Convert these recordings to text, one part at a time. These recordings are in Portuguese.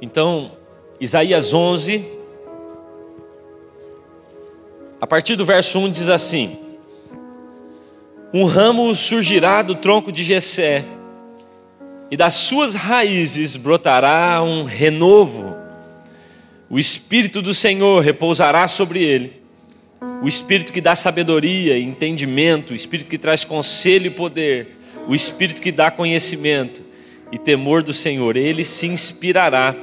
Então, Isaías 11, a partir do verso 1 diz assim: Um ramo surgirá do tronco de Jessé, e das suas raízes brotará um renovo. O espírito do Senhor repousará sobre ele. O espírito que dá sabedoria e entendimento, o espírito que traz conselho e poder, o espírito que dá conhecimento e temor do Senhor. Ele se inspirará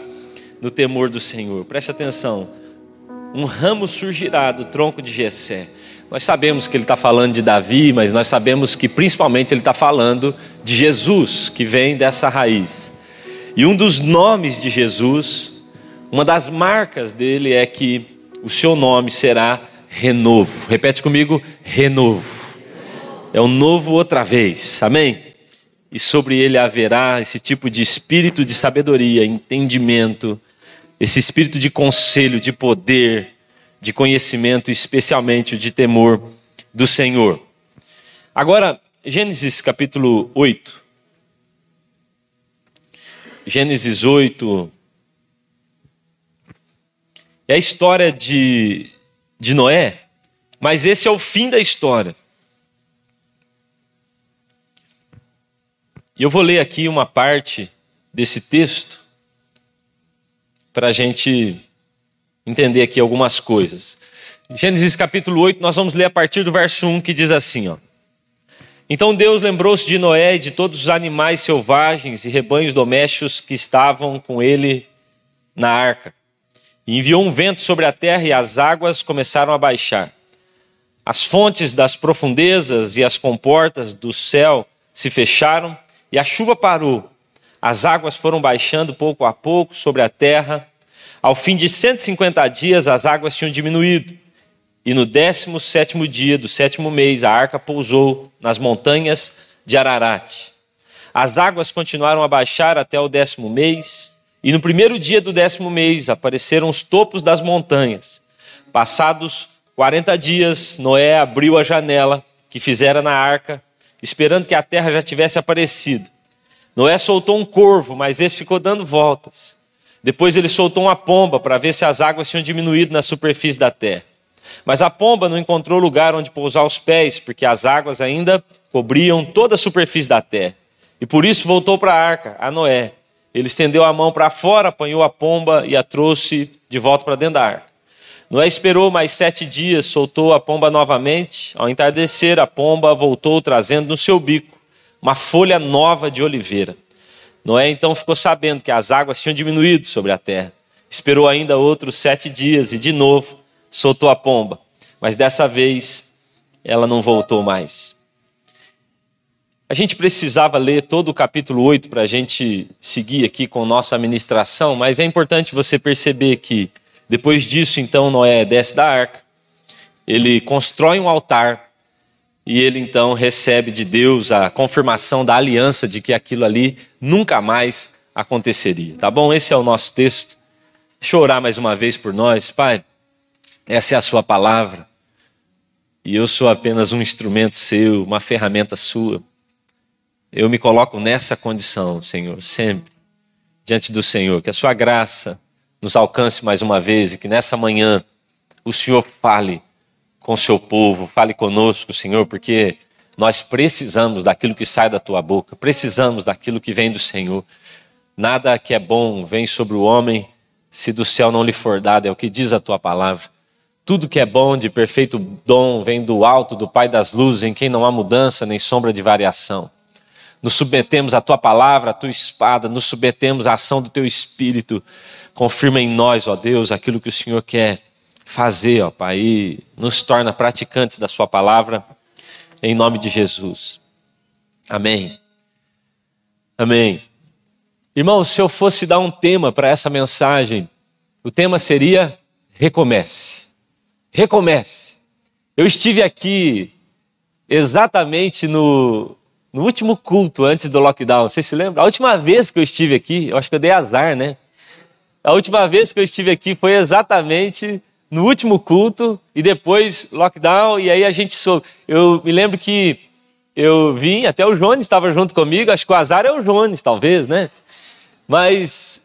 no temor do Senhor. Preste atenção. Um ramo surgirá do tronco de Jessé. Nós sabemos que ele está falando de Davi, mas nós sabemos que principalmente ele está falando de Jesus, que vem dessa raiz. E um dos nomes de Jesus, uma das marcas dele é que o seu nome será renovo. Repete comigo: renovo. É o novo outra vez, amém? E sobre ele haverá esse tipo de espírito de sabedoria, entendimento, esse espírito de conselho, de poder, de conhecimento, especialmente de temor do Senhor. Agora, Gênesis capítulo 8. Gênesis 8. É a história de, de Noé, mas esse é o fim da história. E eu vou ler aqui uma parte desse texto para a gente entender aqui algumas coisas. Gênesis capítulo 8, nós vamos ler a partir do verso 1 que diz assim: ó. Então Deus lembrou-se de Noé e de todos os animais selvagens e rebanhos domésticos que estavam com ele na arca. E enviou um vento sobre a terra e as águas começaram a baixar. As fontes das profundezas e as comportas do céu se fecharam e a chuva parou. As águas foram baixando pouco a pouco sobre a terra ao fim de 150 dias, as águas tinham diminuído. E no 17 dia do sétimo mês, a arca pousou nas montanhas de Ararat. As águas continuaram a baixar até o décimo mês. E no primeiro dia do décimo mês, apareceram os topos das montanhas. Passados 40 dias, Noé abriu a janela que fizera na arca, esperando que a terra já tivesse aparecido. Noé soltou um corvo, mas esse ficou dando voltas. Depois ele soltou uma pomba para ver se as águas tinham diminuído na superfície da terra. Mas a pomba não encontrou lugar onde pousar os pés, porque as águas ainda cobriam toda a superfície da terra. E por isso voltou para a arca, a Noé. Ele estendeu a mão para fora, apanhou a pomba e a trouxe de volta para dentro da arca. Noé esperou mais sete dias, soltou a pomba novamente. Ao entardecer, a pomba voltou trazendo no seu bico uma folha nova de oliveira. Noé então ficou sabendo que as águas tinham diminuído sobre a terra. Esperou ainda outros sete dias e de novo soltou a pomba. Mas dessa vez ela não voltou mais. A gente precisava ler todo o capítulo 8 para a gente seguir aqui com nossa administração, mas é importante você perceber que depois disso, então, Noé desce da arca, ele constrói um altar e ele então recebe de Deus a confirmação da aliança de que aquilo ali nunca mais aconteceria. Tá bom? Esse é o nosso texto. Deixa eu orar mais uma vez por nós. Pai, essa é a Sua palavra. E eu sou apenas um instrumento seu, uma ferramenta sua. Eu me coloco nessa condição, Senhor, sempre diante do Senhor. Que a Sua graça nos alcance mais uma vez e que nessa manhã o Senhor fale com seu povo, fale conosco, Senhor, porque nós precisamos daquilo que sai da tua boca, precisamos daquilo que vem do Senhor. Nada que é bom vem sobre o homem se do céu não lhe for dado, é o que diz a tua palavra. Tudo que é bom, de perfeito dom, vem do alto, do Pai das luzes, em quem não há mudança nem sombra de variação. Nos submetemos à tua palavra, à tua espada, nos submetemos à ação do teu espírito. Confirma em nós, ó Deus, aquilo que o Senhor quer fazer, ó Pai, e nos torna praticantes da Sua palavra, em nome de Jesus. Amém. Amém. Irmão, se eu fosse dar um tema para essa mensagem, o tema seria recomece. Recomece. Eu estive aqui exatamente no, no último culto antes do lockdown. Você se lembra? A última vez que eu estive aqui, eu acho que eu dei azar, né? A última vez que eu estive aqui foi exatamente no último culto e depois lockdown, e aí a gente soube. Eu me lembro que eu vim, até o Jones estava junto comigo, acho que o azar é o Jones, talvez, né? Mas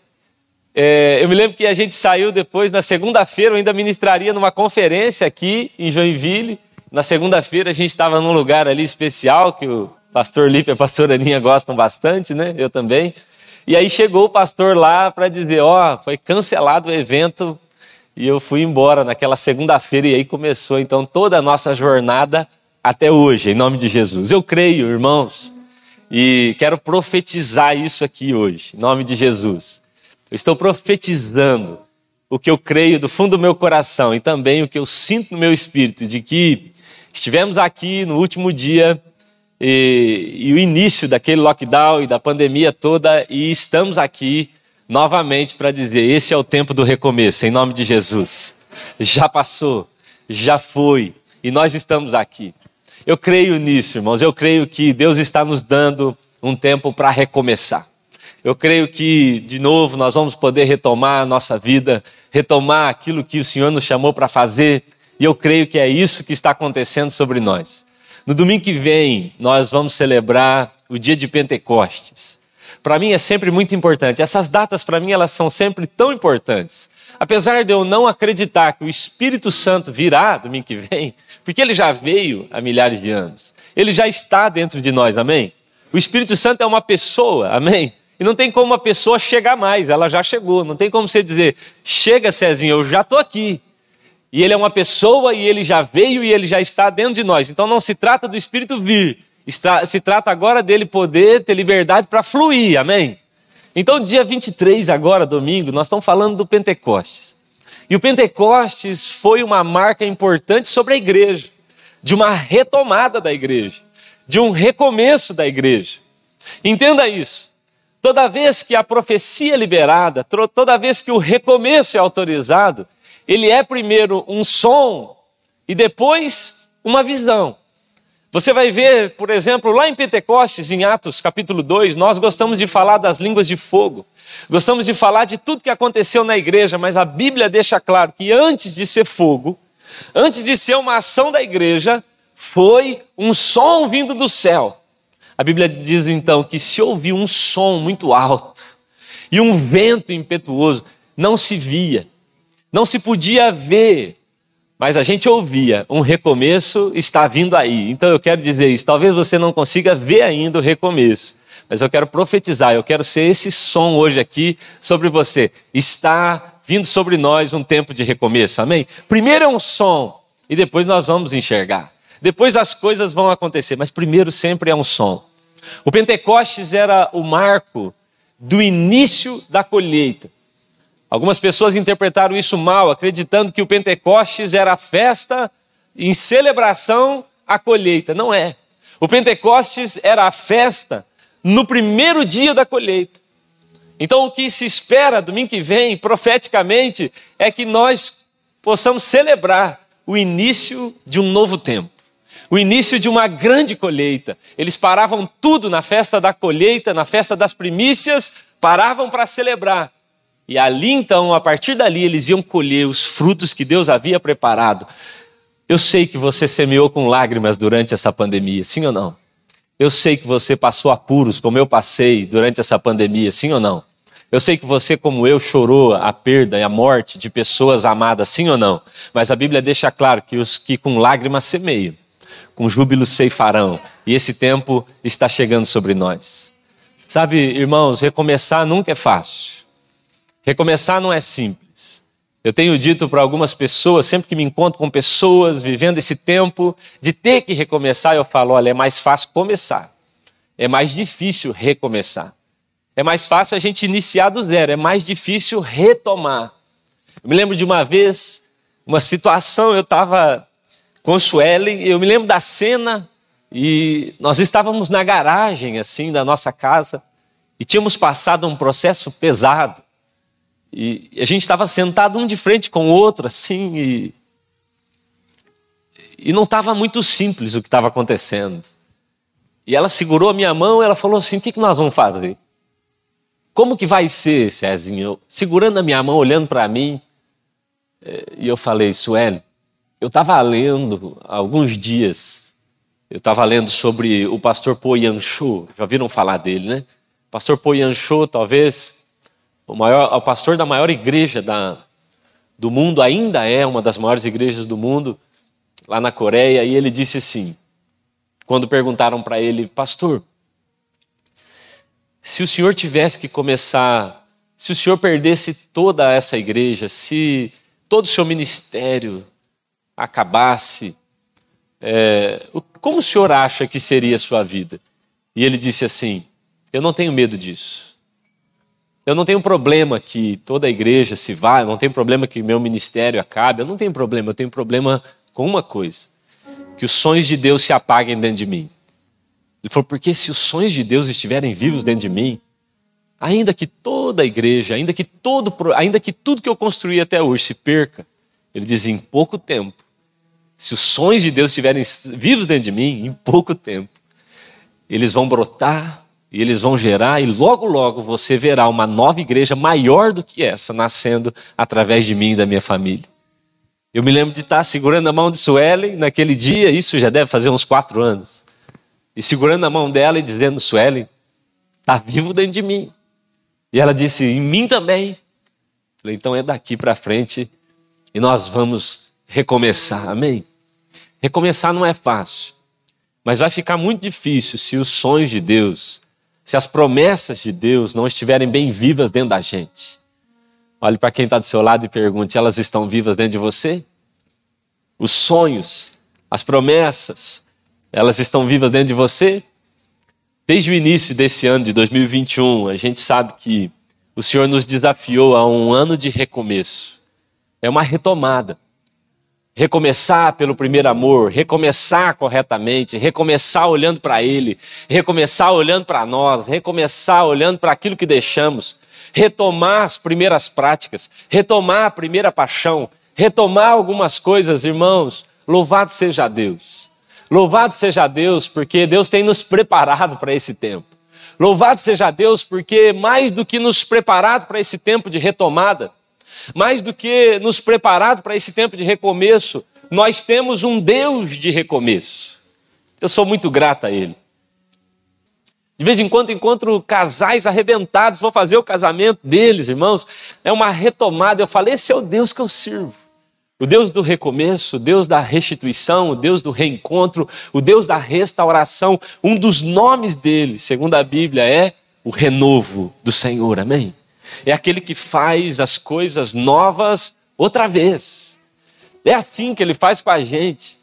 É, eu me lembro que a gente saiu depois, na segunda-feira, eu ainda ministraria numa conferência aqui em Joinville. Na segunda-feira a gente estava num lugar ali especial que o pastor Lipe e a pastora Aninha gostam bastante, né? Eu também. E aí chegou o pastor lá para dizer: Ó, oh, foi cancelado o evento e eu fui embora naquela segunda-feira e aí começou então toda a nossa jornada até hoje, em nome de Jesus. Eu creio, irmãos, e quero profetizar isso aqui hoje, em nome de Jesus. Eu estou profetizando o que eu creio do fundo do meu coração e também o que eu sinto no meu espírito, de que estivemos aqui no último dia e, e o início daquele lockdown e da pandemia toda e estamos aqui novamente para dizer: esse é o tempo do recomeço, em nome de Jesus. Já passou, já foi e nós estamos aqui. Eu creio nisso, irmãos. Eu creio que Deus está nos dando um tempo para recomeçar. Eu creio que, de novo, nós vamos poder retomar a nossa vida, retomar aquilo que o Senhor nos chamou para fazer, e eu creio que é isso que está acontecendo sobre nós. No domingo que vem, nós vamos celebrar o dia de Pentecostes. Para mim é sempre muito importante. Essas datas, para mim, elas são sempre tão importantes. Apesar de eu não acreditar que o Espírito Santo virá domingo que vem, porque ele já veio há milhares de anos. Ele já está dentro de nós, amém? O Espírito Santo é uma pessoa, amém? E não tem como uma pessoa chegar mais, ela já chegou. Não tem como você dizer, chega Cezinho, eu já estou aqui. E ele é uma pessoa e ele já veio e ele já está dentro de nós. Então não se trata do Espírito vir, se trata agora dele poder ter liberdade para fluir, amém? Então, dia 23, agora, domingo, nós estamos falando do Pentecostes. E o Pentecostes foi uma marca importante sobre a igreja, de uma retomada da igreja, de um recomeço da igreja. Entenda isso. Toda vez que a profecia é liberada, toda vez que o recomeço é autorizado, ele é primeiro um som e depois uma visão. Você vai ver, por exemplo, lá em Pentecostes, em Atos capítulo 2, nós gostamos de falar das línguas de fogo. Gostamos de falar de tudo que aconteceu na igreja, mas a Bíblia deixa claro que antes de ser fogo, antes de ser uma ação da igreja, foi um som vindo do céu. A Bíblia diz então que se ouviu um som muito alto e um vento impetuoso, não se via, não se podia ver, mas a gente ouvia, um recomeço está vindo aí. Então eu quero dizer isso, talvez você não consiga ver ainda o recomeço, mas eu quero profetizar, eu quero ser esse som hoje aqui sobre você. Está vindo sobre nós um tempo de recomeço, amém? Primeiro é um som e depois nós vamos enxergar. Depois as coisas vão acontecer, mas primeiro sempre é um som. O Pentecostes era o marco do início da colheita. Algumas pessoas interpretaram isso mal, acreditando que o Pentecostes era a festa em celebração à colheita. Não é. O Pentecostes era a festa no primeiro dia da colheita. Então, o que se espera domingo que vem, profeticamente, é que nós possamos celebrar o início de um novo tempo, o início de uma grande colheita. Eles paravam tudo na festa da colheita, na festa das primícias, paravam para celebrar. E ali então, a partir dali, eles iam colher os frutos que Deus havia preparado. Eu sei que você semeou com lágrimas durante essa pandemia, sim ou não? Eu sei que você passou apuros, como eu passei durante essa pandemia, sim ou não? Eu sei que você, como eu, chorou a perda e a morte de pessoas amadas, sim ou não? Mas a Bíblia deixa claro que os que com lágrimas semeiam, com júbilo ceifarão. E esse tempo está chegando sobre nós. Sabe, irmãos, recomeçar nunca é fácil. Recomeçar não é simples. Eu tenho dito para algumas pessoas, sempre que me encontro com pessoas vivendo esse tempo de ter que recomeçar, eu falo: olha, é mais fácil começar, é mais difícil recomeçar. É mais fácil a gente iniciar do zero, é mais difícil retomar. Eu me lembro de uma vez, uma situação, eu estava com Suelen, eu me lembro da cena, e nós estávamos na garagem, assim, da nossa casa, e tínhamos passado um processo pesado. E a gente estava sentado um de frente com o outro, assim, e, e não estava muito simples o que estava acontecendo. E ela segurou a minha mão e ela falou assim: o que, que nós vamos fazer? Como que vai ser, Cezinho? Segurando a minha mão, olhando para mim. Eh, e eu falei, Sueli, eu estava lendo há alguns dias, eu estava lendo sobre o pastor Po Yan já ouviram falar dele, né? Pastor Po Yan talvez o, maior, pastor da maior igreja da, do mundo, ainda é uma das maiores igrejas do mundo, lá na Coreia, e ele disse assim, quando perguntaram para ele, pastor, se o senhor tivesse que começar, se o senhor perdesse toda essa igreja, se todo o seu ministério acabasse, é, como o senhor acha que seria a sua vida? E ele disse assim: Eu não tenho medo disso. Eu não tenho problema que toda a igreja se vá, eu não tenho problema que meu ministério acabe, eu não tenho problema, eu tenho problema com uma coisa: que os sonhos de Deus se apaguem dentro de mim. Ele falou: Porque se os sonhos de Deus estiverem vivos dentro de mim, ainda que toda a igreja, ainda que todo, ainda que tudo que eu construí até hoje se perca, ele diz: em pouco tempo, se os sonhos de Deus estiverem vivos dentro de mim, em pouco tempo, eles vão brotar e eles vão gerar, e logo, logo você verá uma nova igreja maior do que essa nascendo através de mim e da minha família. Eu me lembro de estar segurando a mão de Suelen naquele dia, isso já deve fazer uns quatro anos, e segurando a mão dela e dizendo: Suelen, está vivo dentro de mim. E ela disse: em mim também. Falei, então é daqui para frente e nós vamos recomeçar, amém? Recomeçar não é fácil, mas vai ficar muito difícil se os sonhos de Deus, se as promessas de Deus não estiverem bem vivas dentro da gente. Olhe para quem está do seu lado e pergunte: elas estão vivas dentro de você? Os sonhos, as promessas, elas estão vivas dentro de você? Desde o início desse ano de 2021, a gente sabe que o Senhor nos desafiou a um ano de recomeço. É uma retomada recomeçar pelo primeiro amor, recomeçar corretamente, recomeçar olhando para Ele, recomeçar olhando para nós, recomeçar olhando para aquilo que deixamos, retomar as primeiras práticas, retomar a primeira paixão, retomar algumas coisas, irmãos. Louvado seja Deus. Louvado seja Deus, porque Deus tem nos preparado para esse tempo. Louvado seja Deus, porque mais do que nos preparado para esse tempo de retomada, mais do que nos preparado para esse tempo de recomeço, nós temos um Deus de recomeço. Eu sou muito grato a Ele. De vez em quando encontro casais arrebentados, vou fazer o casamento deles, irmãos. É uma retomada. Eu falei: esse é o Deus que eu sirvo. O Deus do recomeço, o Deus da restituição, o Deus do reencontro, o Deus da restauração. Um dos nomes dele, segundo a Bíblia, é o renovo do Senhor. Amém? É aquele que faz as coisas novas outra vez. É assim que ele faz com a gente.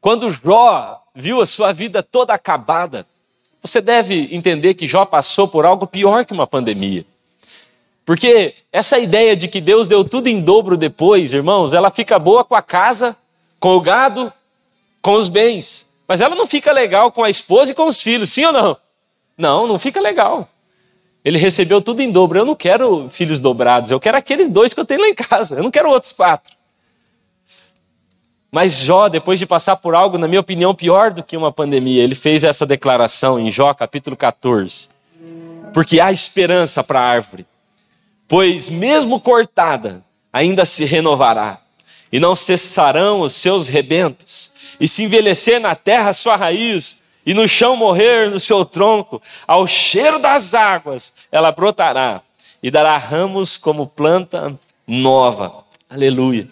Quando Jó viu a sua vida toda acabada, você deve entender que Jó passou por algo pior que uma pandemia. Porque essa ideia de que Deus deu tudo em dobro depois, irmãos, ela fica boa com a casa, com o gado, com os bens. Mas ela não fica legal com a esposa e com os filhos, sim ou não? Não, não fica legal. Ele recebeu tudo em dobro. Eu não quero filhos dobrados, eu quero aqueles dois que eu tenho lá em casa. Eu não quero outros quatro. Mas Jó, depois de passar por algo, na minha opinião, pior do que uma pandemia, ele fez essa declaração em Jó, capítulo 14. Porque há esperança para a árvore, pois mesmo cortada, ainda se renovará, e não cessarão os seus rebentos, e se envelhecer na terra sua raiz, e no chão morrer no seu tronco, ao cheiro das águas, ela brotará e dará ramos como planta nova. Aleluia.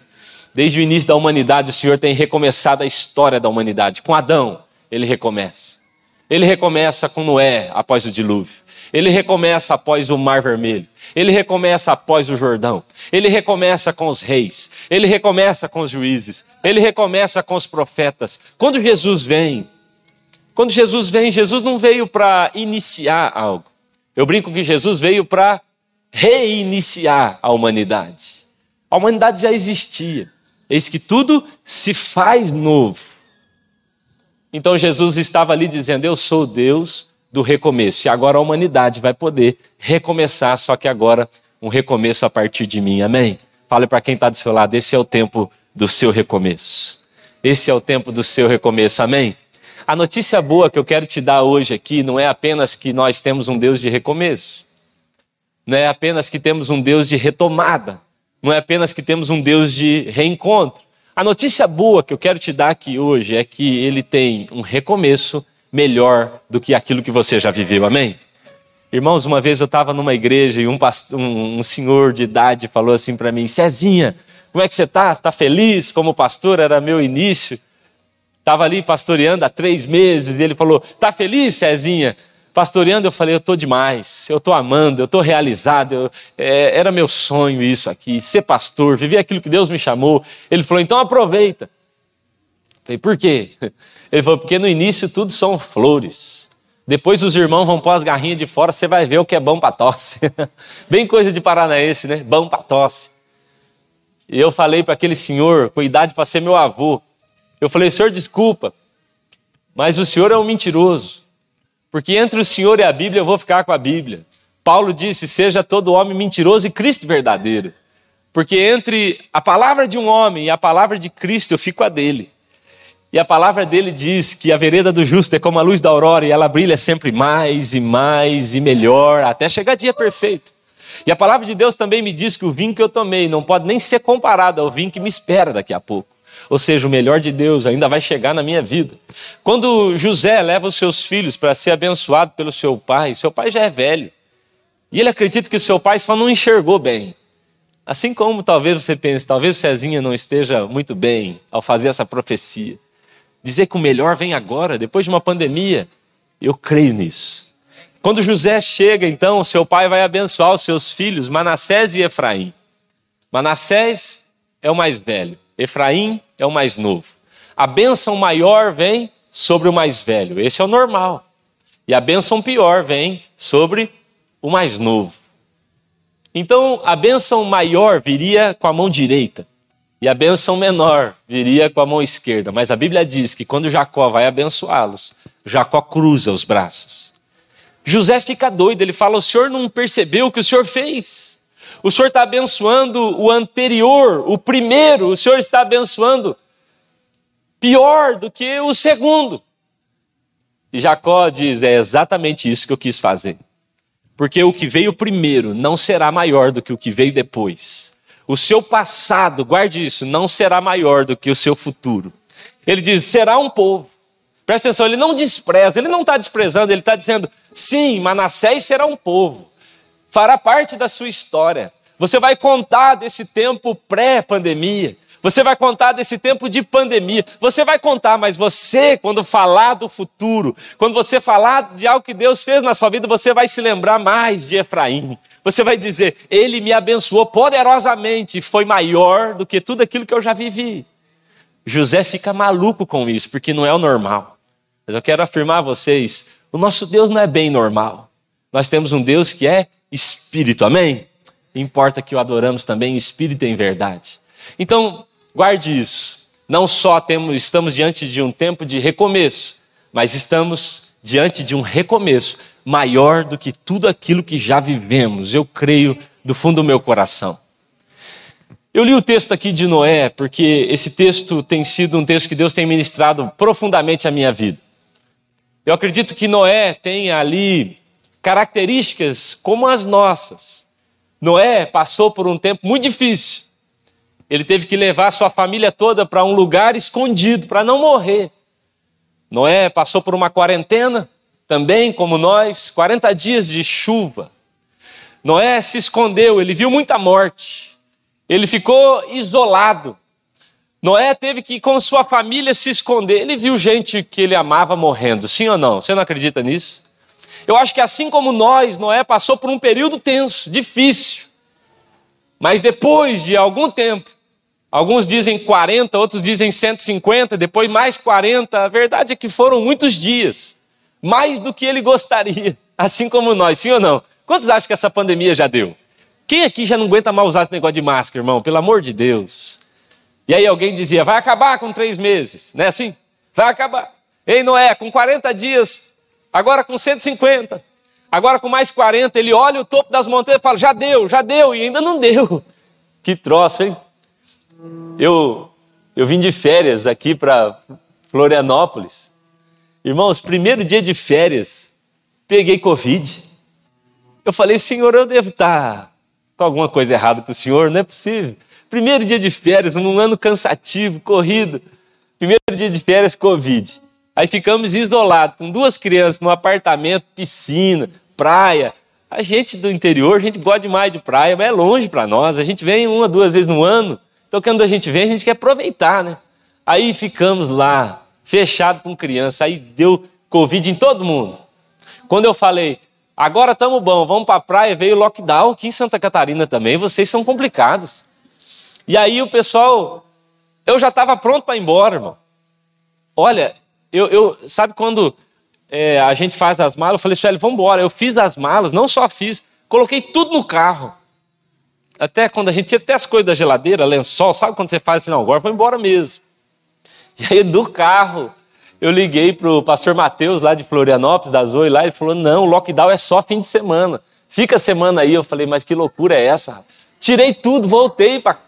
Desde o início da humanidade, o Senhor tem recomeçado a história da humanidade. Com Adão, ele recomeça. Ele recomeça com Noé após o dilúvio. Ele recomeça após o Mar Vermelho. Ele recomeça após o Jordão. Ele recomeça com os reis. Ele recomeça com os juízes. Ele recomeça com os profetas. Quando Jesus vem, quando Jesus vem, Jesus não veio para iniciar algo. Eu brinco que Jesus veio para reiniciar a humanidade. A humanidade já existia. Eis que tudo se faz novo. Então Jesus estava ali dizendo: Eu sou Deus do recomeço. E agora a humanidade vai poder recomeçar, só que agora um recomeço a partir de mim. Amém? Fale para quem está do seu lado: esse é o tempo do seu recomeço. Esse é o tempo do seu recomeço. Amém? A notícia boa que eu quero te dar hoje aqui não é apenas que nós temos um Deus de recomeço, não é apenas que temos um Deus de retomada, não é apenas que temos um Deus de reencontro. A notícia boa que eu quero te dar aqui hoje é que ele tem um recomeço melhor do que aquilo que você já viveu, amém? Irmãos, uma vez eu estava numa igreja e um, pastor, um, senhor de idade falou assim para mim: Cezinha, como é que você está? Está feliz como pastor? Era meu início. Estava ali pastoreando há três meses e ele falou: Está feliz, Cezinha? Pastoreando, eu falei: Eu estou demais, eu estou amando, eu estou realizado. Eu, é, era meu sonho isso aqui, ser pastor, viver aquilo que Deus me chamou. Ele falou: Então aproveita. Eu falei: Por quê? Ele falou: Porque no início tudo são flores. Depois os irmãos vão pôr as garrinhas de fora, você vai ver o que é bom para tosse. Bem coisa de paranaense, né? Bom para tosse. E eu falei para aquele senhor, com idade para ser meu avô, eu falei, senhor, desculpa, mas o senhor é um mentiroso, porque entre o senhor e a Bíblia eu vou ficar com a Bíblia. Paulo disse: seja todo homem mentiroso e Cristo verdadeiro. Porque entre a palavra de um homem e a palavra de Cristo eu fico a dele. E a palavra dele diz que a vereda do justo é como a luz da aurora e ela brilha sempre mais e mais e melhor, até chegar dia perfeito. E a palavra de Deus também me diz que o vinho que eu tomei não pode nem ser comparado ao vinho que me espera daqui a pouco. Ou seja, o melhor de Deus ainda vai chegar na minha vida. Quando José leva os seus filhos para ser abençoado pelo seu pai, seu pai já é velho. E ele acredita que o seu pai só não enxergou bem. Assim como talvez você pense, talvez Cezinha não esteja muito bem ao fazer essa profecia. Dizer que o melhor vem agora, depois de uma pandemia. Eu creio nisso. Quando José chega, então, seu pai vai abençoar os seus filhos, Manassés e Efraim. Manassés é o mais velho, Efraim é o mais novo. A bênção maior vem sobre o mais velho, esse é o normal. E a bênção pior vem sobre o mais novo. Então, a bênção maior viria com a mão direita, e a benção menor viria com a mão esquerda. Mas a Bíblia diz que quando Jacó vai abençoá-los, Jacó cruza os braços. José fica doido, ele fala: O senhor não percebeu o que o senhor fez? O senhor está abençoando o anterior, o primeiro, o senhor está abençoando pior do que o segundo. E Jacó diz: É exatamente isso que eu quis fazer. Porque o que veio primeiro não será maior do que o que veio depois. O seu passado, guarde isso, não será maior do que o seu futuro. Ele diz: será um povo. Presta atenção, ele não despreza, ele não está desprezando, ele está dizendo: sim, Manassés será um povo, fará parte da sua história. Você vai contar desse tempo pré-pandemia, você vai contar desse tempo de pandemia, você vai contar, mas você, quando falar do futuro, quando você falar de algo que Deus fez na sua vida, você vai se lembrar mais de Efraim. Você vai dizer: Ele me abençoou poderosamente e foi maior do que tudo aquilo que eu já vivi. José fica maluco com isso, porque não é o normal. Mas eu quero afirmar a vocês: o nosso Deus não é bem normal. Nós temos um Deus que é espírito, amém? Importa que o adoramos também em espírito e em verdade. Então, Guarde isso. Não só temos, estamos diante de um tempo de recomeço, mas estamos diante de um recomeço maior do que tudo aquilo que já vivemos. Eu creio do fundo do meu coração. Eu li o texto aqui de Noé porque esse texto tem sido um texto que Deus tem ministrado profundamente à minha vida. Eu acredito que Noé tem ali características como as nossas. Noé passou por um tempo muito difícil. Ele teve que levar sua família toda para um lugar escondido, para não morrer. Noé passou por uma quarentena, também como nós, 40 dias de chuva. Noé se escondeu, ele viu muita morte. Ele ficou isolado. Noé teve que, com sua família, se esconder. Ele viu gente que ele amava morrendo, sim ou não? Você não acredita nisso? Eu acho que assim como nós, Noé passou por um período tenso, difícil. Mas depois de algum tempo, Alguns dizem 40, outros dizem 150, depois mais 40. A verdade é que foram muitos dias, mais do que ele gostaria, assim como nós, sim ou não? Quantos acham que essa pandemia já deu? Quem aqui já não aguenta mais usar esse negócio de máscara, irmão? Pelo amor de Deus. E aí alguém dizia, vai acabar com três meses, não é assim? Vai acabar. Ei, Noé, com 40 dias, agora com 150, agora com mais 40, ele olha o topo das montanhas e fala, já deu, já deu, e ainda não deu. Que troço, hein? Eu, eu vim de férias aqui para Florianópolis. Irmãos, primeiro dia de férias, peguei Covid. Eu falei, Senhor, eu devo estar com alguma coisa errada com o Senhor, não é possível. Primeiro dia de férias, um ano cansativo, corrido. Primeiro dia de férias, Covid. Aí ficamos isolados, com duas crianças, num apartamento, piscina, praia. A gente do interior, a gente gosta demais de praia, mas é longe para nós. A gente vem uma, duas vezes no ano. Então, quando a gente vem, a gente quer aproveitar, né? Aí ficamos lá, fechado com criança. Aí deu Covid em todo mundo. Quando eu falei, agora estamos bom, vamos para a praia, veio lockdown aqui em Santa Catarina também, vocês são complicados. E aí o pessoal, eu já estava pronto para ir embora, irmão. Olha, eu, eu sabe quando é, a gente faz as malas, eu falei, Sueli, vamos embora. Eu fiz as malas, não só fiz, coloquei tudo no carro. Até quando a gente tinha até as coisas da geladeira, lençol, sabe quando você faz assim, não, agora vou embora mesmo. E aí do carro, eu liguei para o pastor Mateus, lá de Florianópolis, da Zoe, lá, ele falou, não, o lockdown é só fim de semana. Fica a semana aí. Eu falei, mas que loucura é essa? Tirei tudo, voltei para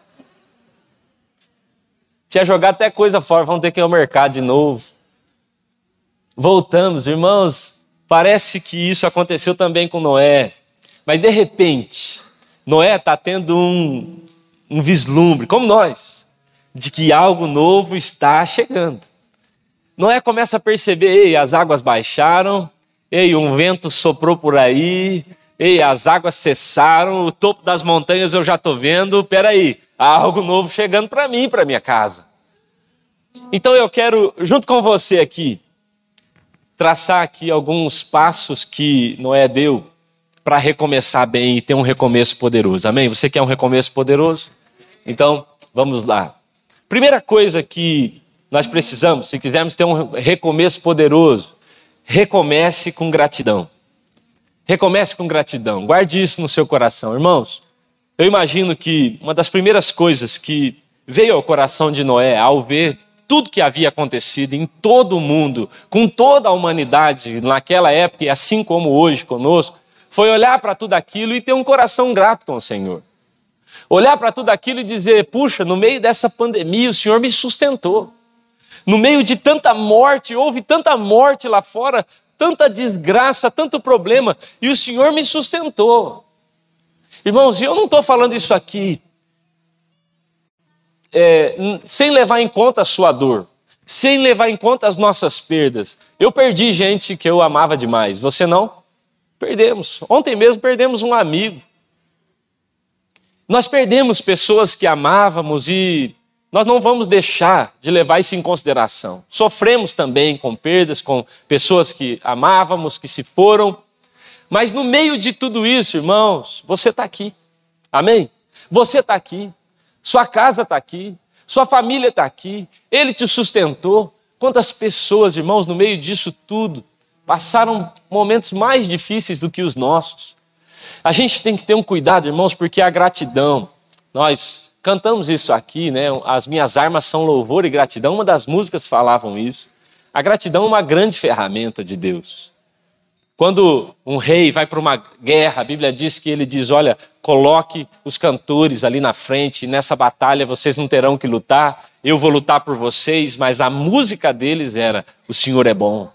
tinha jogado até coisa fora, vamos ter que ir ao mercado de novo. Voltamos, irmãos. Parece que isso aconteceu também com Noé. Mas de repente, Noé está tendo um, um vislumbre, como nós, de que algo novo está chegando. Noé começa a perceber: ei, as águas baixaram, ei, um vento soprou por aí, ei, as águas cessaram, o topo das montanhas eu já estou vendo, peraí, há algo novo chegando para mim, para minha casa. Então eu quero, junto com você aqui, traçar aqui alguns passos que Noé deu para recomeçar bem e ter um recomeço poderoso. Amém? Você quer um recomeço poderoso? Então, vamos lá. Primeira coisa que nós precisamos, se quisermos ter um recomeço poderoso, recomece com gratidão. Recomece com gratidão. Guarde isso no seu coração, irmãos. Eu imagino que uma das primeiras coisas que veio ao coração de Noé ao ver tudo que havia acontecido em todo o mundo, com toda a humanidade naquela época e assim como hoje conosco, foi olhar para tudo aquilo e ter um coração grato com o Senhor. Olhar para tudo aquilo e dizer: puxa, no meio dessa pandemia o Senhor me sustentou. No meio de tanta morte, houve tanta morte lá fora, tanta desgraça, tanto problema, e o Senhor me sustentou. Irmãos, eu não estou falando isso aqui é, sem levar em conta a sua dor, sem levar em conta as nossas perdas. Eu perdi gente que eu amava demais, você não? Perdemos. Ontem mesmo perdemos um amigo. Nós perdemos pessoas que amávamos e nós não vamos deixar de levar isso em consideração. Sofremos também com perdas, com pessoas que amávamos, que se foram. Mas no meio de tudo isso, irmãos, você está aqui. Amém? Você está aqui. Sua casa está aqui, sua família está aqui, ele te sustentou. Quantas pessoas, irmãos, no meio disso tudo, passaram momentos mais difíceis do que os nossos. A gente tem que ter um cuidado, irmãos, porque a gratidão, nós cantamos isso aqui, né? As minhas armas são louvor e gratidão. Uma das músicas falavam isso. A gratidão é uma grande ferramenta de Deus. Quando um rei vai para uma guerra, a Bíblia diz que ele diz: Olha, coloque os cantores ali na frente, nessa batalha vocês não terão que lutar, eu vou lutar por vocês, mas a música deles era: O Senhor é bom,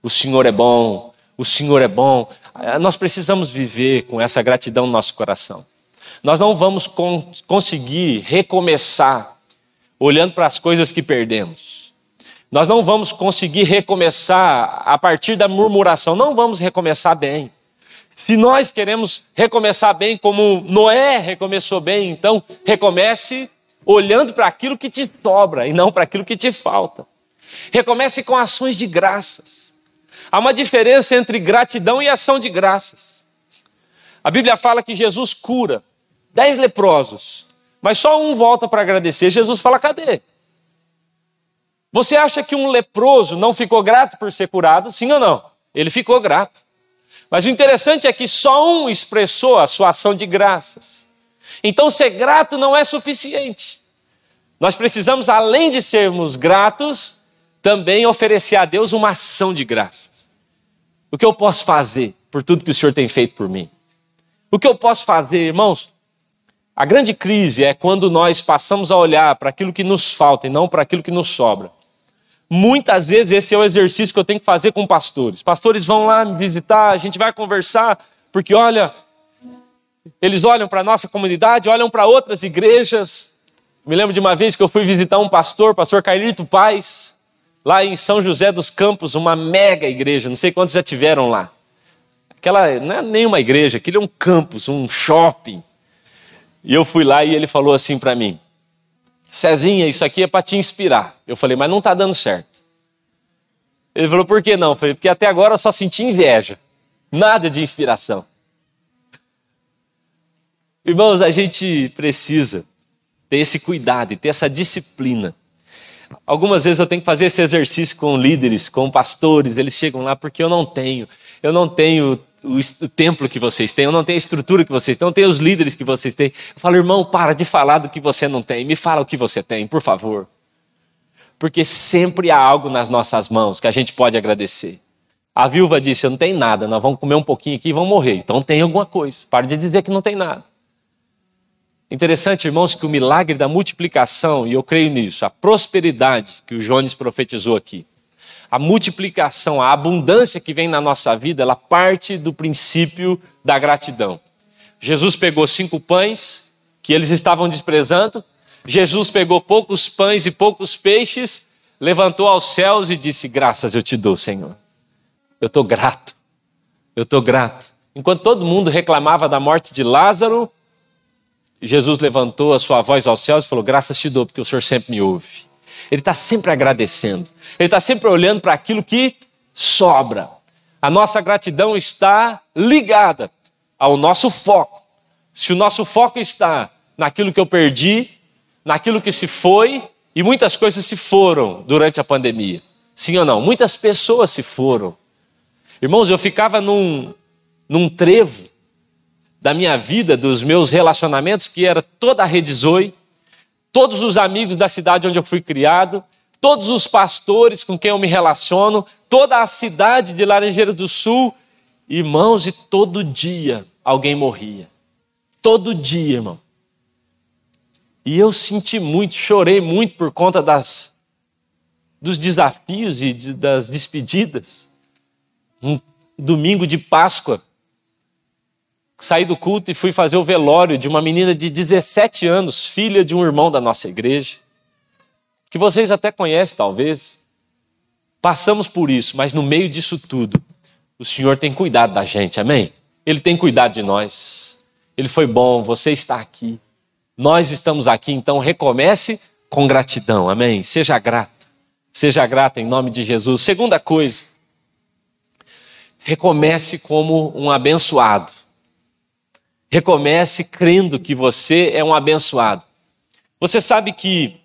o Senhor é bom, o Senhor é bom. Ah, nós precisamos viver com essa gratidão no nosso coração. Nós não vamos conseguir recomeçar olhando para as coisas que perdemos. Nós não vamos conseguir recomeçar a partir da murmuração, não vamos recomeçar bem. Se nós queremos recomeçar bem como Noé recomeçou bem, então recomece olhando para aquilo que te sobra e não para aquilo que te falta. Recomece com ações de graças. Há uma diferença entre gratidão e ação de graças. A Bíblia fala que Jesus cura dez leprosos, mas só um volta para agradecer. Jesus fala: cadê? Você acha que um leproso não ficou grato por ser curado? Sim ou não? Ele ficou grato. Mas o interessante é que só um expressou a sua ação de graças. Então, ser grato não é suficiente. Nós precisamos, além de sermos gratos, também oferecer a Deus uma ação de graças. O que eu posso fazer por tudo que o Senhor tem feito por mim? O que eu posso fazer, irmãos? A grande crise é quando nós passamos a olhar para aquilo que nos falta e não para aquilo que nos sobra. Muitas vezes esse é o exercício que eu tenho que fazer com pastores. Pastores vão lá me visitar, a gente vai conversar, porque olha, eles olham para a nossa comunidade, olham para outras igrejas. Me lembro de uma vez que eu fui visitar um pastor, pastor Cairito Paz, lá em São José dos Campos, uma mega igreja, não sei quantos já tiveram lá. Aquela não é nem uma igreja, aquele é um campus, um shopping. E eu fui lá e ele falou assim para mim: Cezinha, isso aqui é para te inspirar. Eu falei, mas não está dando certo. Ele falou, por que não? Eu falei, porque até agora eu só senti inveja, nada de inspiração. Irmãos, a gente precisa ter esse cuidado e ter essa disciplina. Algumas vezes eu tenho que fazer esse exercício com líderes, com pastores, eles chegam lá porque eu não tenho, eu não tenho o, o, templo que vocês têm, eu não tenho a estrutura que vocês têm, eu não tenho os líderes que vocês têm. Eu falo, irmão, para de falar do que você não tem, me fala o que você tem, por favor. Porque sempre há algo nas nossas mãos que a gente pode agradecer. A viúva disse: Eu não tenho nada, nós vamos comer um pouquinho aqui e vamos morrer. Então tem alguma coisa. Para de dizer que não tem nada. Interessante, irmãos, que o milagre da multiplicação, e eu creio nisso, a prosperidade que o Jones profetizou aqui, a multiplicação, a abundância que vem na nossa vida, ela parte do princípio da gratidão. Jesus pegou cinco pães que eles estavam desprezando, Jesus pegou poucos pães e poucos peixes, levantou aos céus e disse: Graças eu te dou, Senhor. Eu estou grato, eu estou grato. Enquanto todo mundo reclamava da morte de Lázaro, Jesus levantou a sua voz aos céus e falou: Graças te dou, porque o Senhor sempre me ouve. Ele está sempre agradecendo. Ele está sempre olhando para aquilo que sobra. A nossa gratidão está ligada ao nosso foco. Se o nosso foco está naquilo que eu perdi, naquilo que se foi, e muitas coisas se foram durante a pandemia. Sim ou não? Muitas pessoas se foram. Irmãos, eu ficava num, num trevo da minha vida, dos meus relacionamentos, que era toda a rede Zoe, todos os amigos da cidade onde eu fui criado, todos os pastores com quem eu me relaciono, toda a cidade de Laranjeiras do Sul, irmãos, e todo dia alguém morria. Todo dia, irmão. E eu senti muito, chorei muito por conta das, dos desafios e de, das despedidas. Um domingo de Páscoa, saí do culto e fui fazer o velório de uma menina de 17 anos, filha de um irmão da nossa igreja, que vocês até conhecem talvez. Passamos por isso, mas no meio disso tudo, o Senhor tem cuidado da gente, amém? Ele tem cuidado de nós. Ele foi bom, você está aqui. Nós estamos aqui, então recomece com gratidão, amém? Seja grato. Seja grato em nome de Jesus. Segunda coisa, recomece como um abençoado. Recomece crendo que você é um abençoado. Você sabe que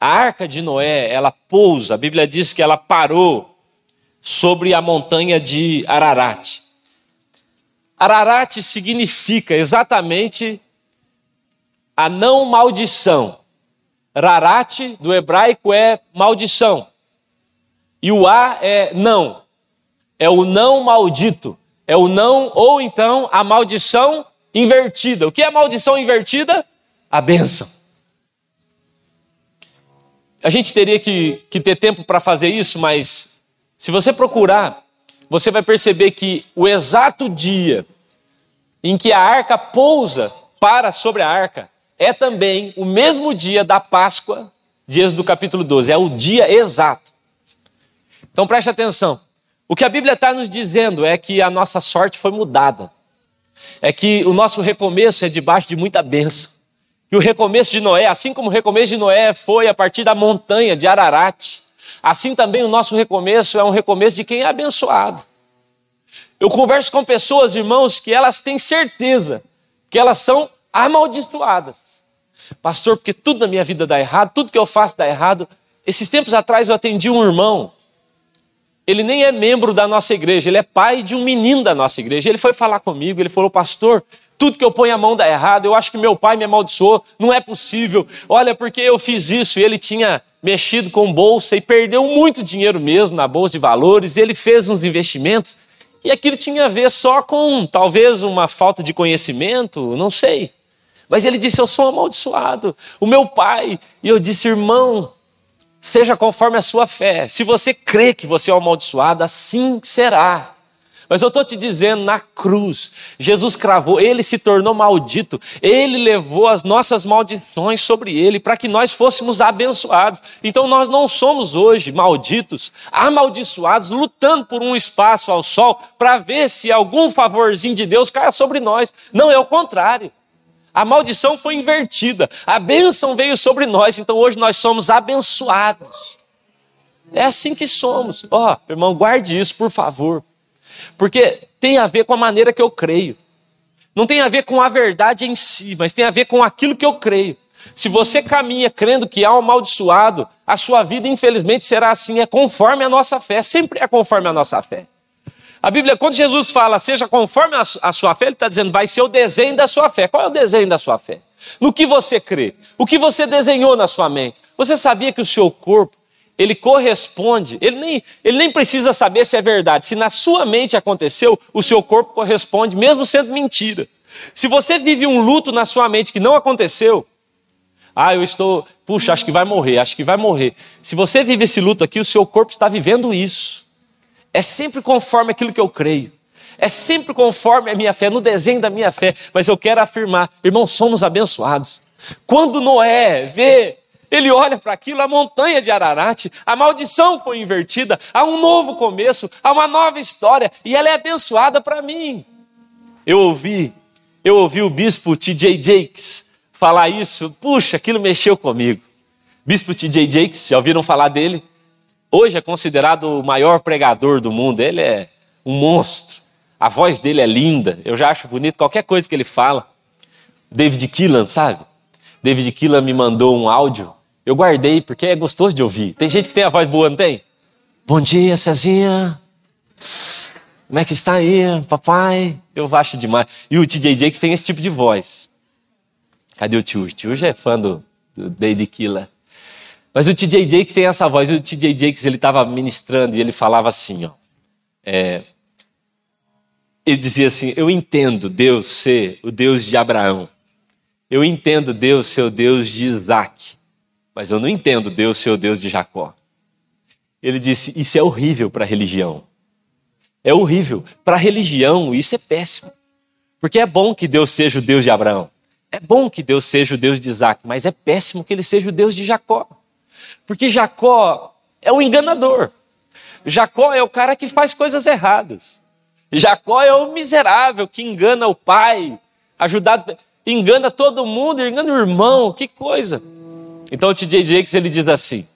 a arca de Noé, ela pousa, a Bíblia diz que ela parou sobre a montanha de Ararat. Ararat significa exatamente a não maldição. Rarat, do hebraico, é maldição. E o A é não. É o não maldito. É o não, ou então a maldição invertida. O que é maldição invertida? A bênção. A gente teria que, que ter tempo para fazer isso, mas se você procurar, você vai perceber que o exato dia em que a arca pousa para sobre a arca é também o mesmo dia da Páscoa de Êxodo capítulo 12. É o dia exato. Então preste atenção. O que a Bíblia está nos dizendo é que a nossa sorte foi mudada é que o nosso recomeço é debaixo de muita bênção. Que o recomeço de Noé, assim como o recomeço de Noé foi a partir da montanha de Ararat, assim também o nosso recomeço é um recomeço de quem é abençoado. Eu converso com pessoas, irmãos, que elas têm certeza que elas são amaldiçoadas. Pastor, porque tudo na minha vida dá errado, tudo que eu faço dá errado. Esses tempos atrás eu atendi um irmão ele nem é membro da nossa igreja, ele é pai de um menino da nossa igreja. Ele foi falar comigo, ele falou, pastor, tudo que eu ponho a mão dá errado, eu acho que meu pai me amaldiçoou, não é possível. Olha, porque eu fiz isso, e ele tinha mexido com bolsa e perdeu muito dinheiro mesmo na bolsa de valores, ele fez uns investimentos, e aquilo tinha a ver só com talvez uma falta de conhecimento, não sei. Mas ele disse: Eu sou amaldiçoado, o meu pai. E eu disse: Irmão, seja conforme a sua fé. Se você crê que você é amaldiçoado, assim será. Mas eu estou te dizendo, na cruz, Jesus cravou, ele se tornou maldito, ele levou as nossas maldições sobre ele para que nós fôssemos abençoados. Então nós não somos hoje malditos, amaldiçoados, lutando por um espaço ao sol para ver se algum favorzinho de Deus caia sobre nós. Não, é o contrário. A maldição foi invertida, a bênção veio sobre nós, então hoje nós somos abençoados. É assim que somos. Ó, oh, irmão, guarde isso, por favor. Porque tem a ver com a maneira que eu creio. Não tem a ver com a verdade em si, mas tem a ver com aquilo que eu creio. Se você caminha crendo que há um amaldiçoado, a sua vida, infelizmente, será assim, é conforme a nossa fé, sempre é conforme a nossa fé. A Bíblia, quando Jesus fala, seja conforme a sua fé, ele está dizendo, vai ser o desenho da sua fé. Qual é o desenho da sua fé? No que você crê, o que você desenhou na sua mente. Você sabia que o seu corpo ele corresponde, ele nem, ele nem precisa saber se é verdade. Se na sua mente aconteceu, o seu corpo corresponde, mesmo sendo mentira. Se você vive um luto na sua mente que não aconteceu, ah, eu estou, puxa, acho que vai morrer, acho que vai morrer. Se você vive esse luto aqui, o seu corpo está vivendo isso. É sempre conforme aquilo que eu creio. É sempre conforme a minha fé, no desenho da minha fé. Mas eu quero afirmar, irmãos, somos abençoados. Quando Noé vê ele olha para aquilo, a montanha de Ararat, a maldição foi invertida, há um novo começo, há uma nova história e ela é abençoada para mim. Eu ouvi, eu ouvi o bispo T.J. Jakes falar isso, puxa, aquilo mexeu comigo. Bispo T.J. Jakes, já ouviram falar dele? Hoje é considerado o maior pregador do mundo, ele é um monstro. A voz dele é linda, eu já acho bonito qualquer coisa que ele fala. David Keelan, sabe? David Keelan me mandou um áudio eu guardei porque é gostoso de ouvir. Tem gente que tem a voz boa, não tem? Bom dia, Cezinha. Como é que está aí, papai? Eu acho demais. E o TJ Jakes tem esse tipo de voz. Cadê o tio? O tio já é fã do, do David Killer. Mas o TJ Jakes tem essa voz. O TJ Jakes ele estava ministrando e ele falava assim, ó. É, ele dizia assim: Eu entendo Deus ser o Deus de Abraão. Eu entendo Deus ser o Deus de Isaac mas eu não entendo Deus ser o Deus de Jacó. Ele disse: Isso é horrível para a religião. É horrível. Para a religião, isso é péssimo. Porque é bom que Deus seja o Deus de Abraão. É bom que Deus seja o Deus de Isaac, mas é péssimo que ele seja o Deus de Jacó. Porque Jacó é um enganador. Jacó é o cara que faz coisas erradas. Jacó é o miserável que engana o pai, ajudado, engana todo mundo, engana o irmão, que coisa. Então o T.J. Jakes ele diz assim: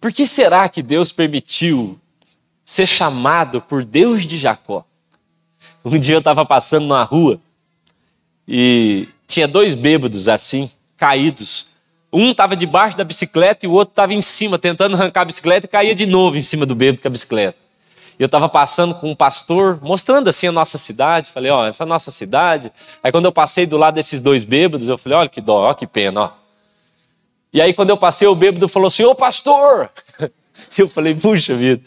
Por que será que Deus permitiu ser chamado por Deus de Jacó? Um dia eu estava passando na rua e tinha dois bêbados assim, caídos. Um estava debaixo da bicicleta e o outro estava em cima, tentando arrancar a bicicleta e caía de novo em cima do bêbado com a bicicleta. E eu estava passando com um pastor, mostrando assim a nossa cidade. Falei, ó, essa é a nossa cidade. Aí quando eu passei do lado desses dois bêbados, eu falei, olha que dó, ó que pena, ó. E aí, quando eu passei, o bêbado falou assim: Ô pastor! E eu falei: Puxa vida.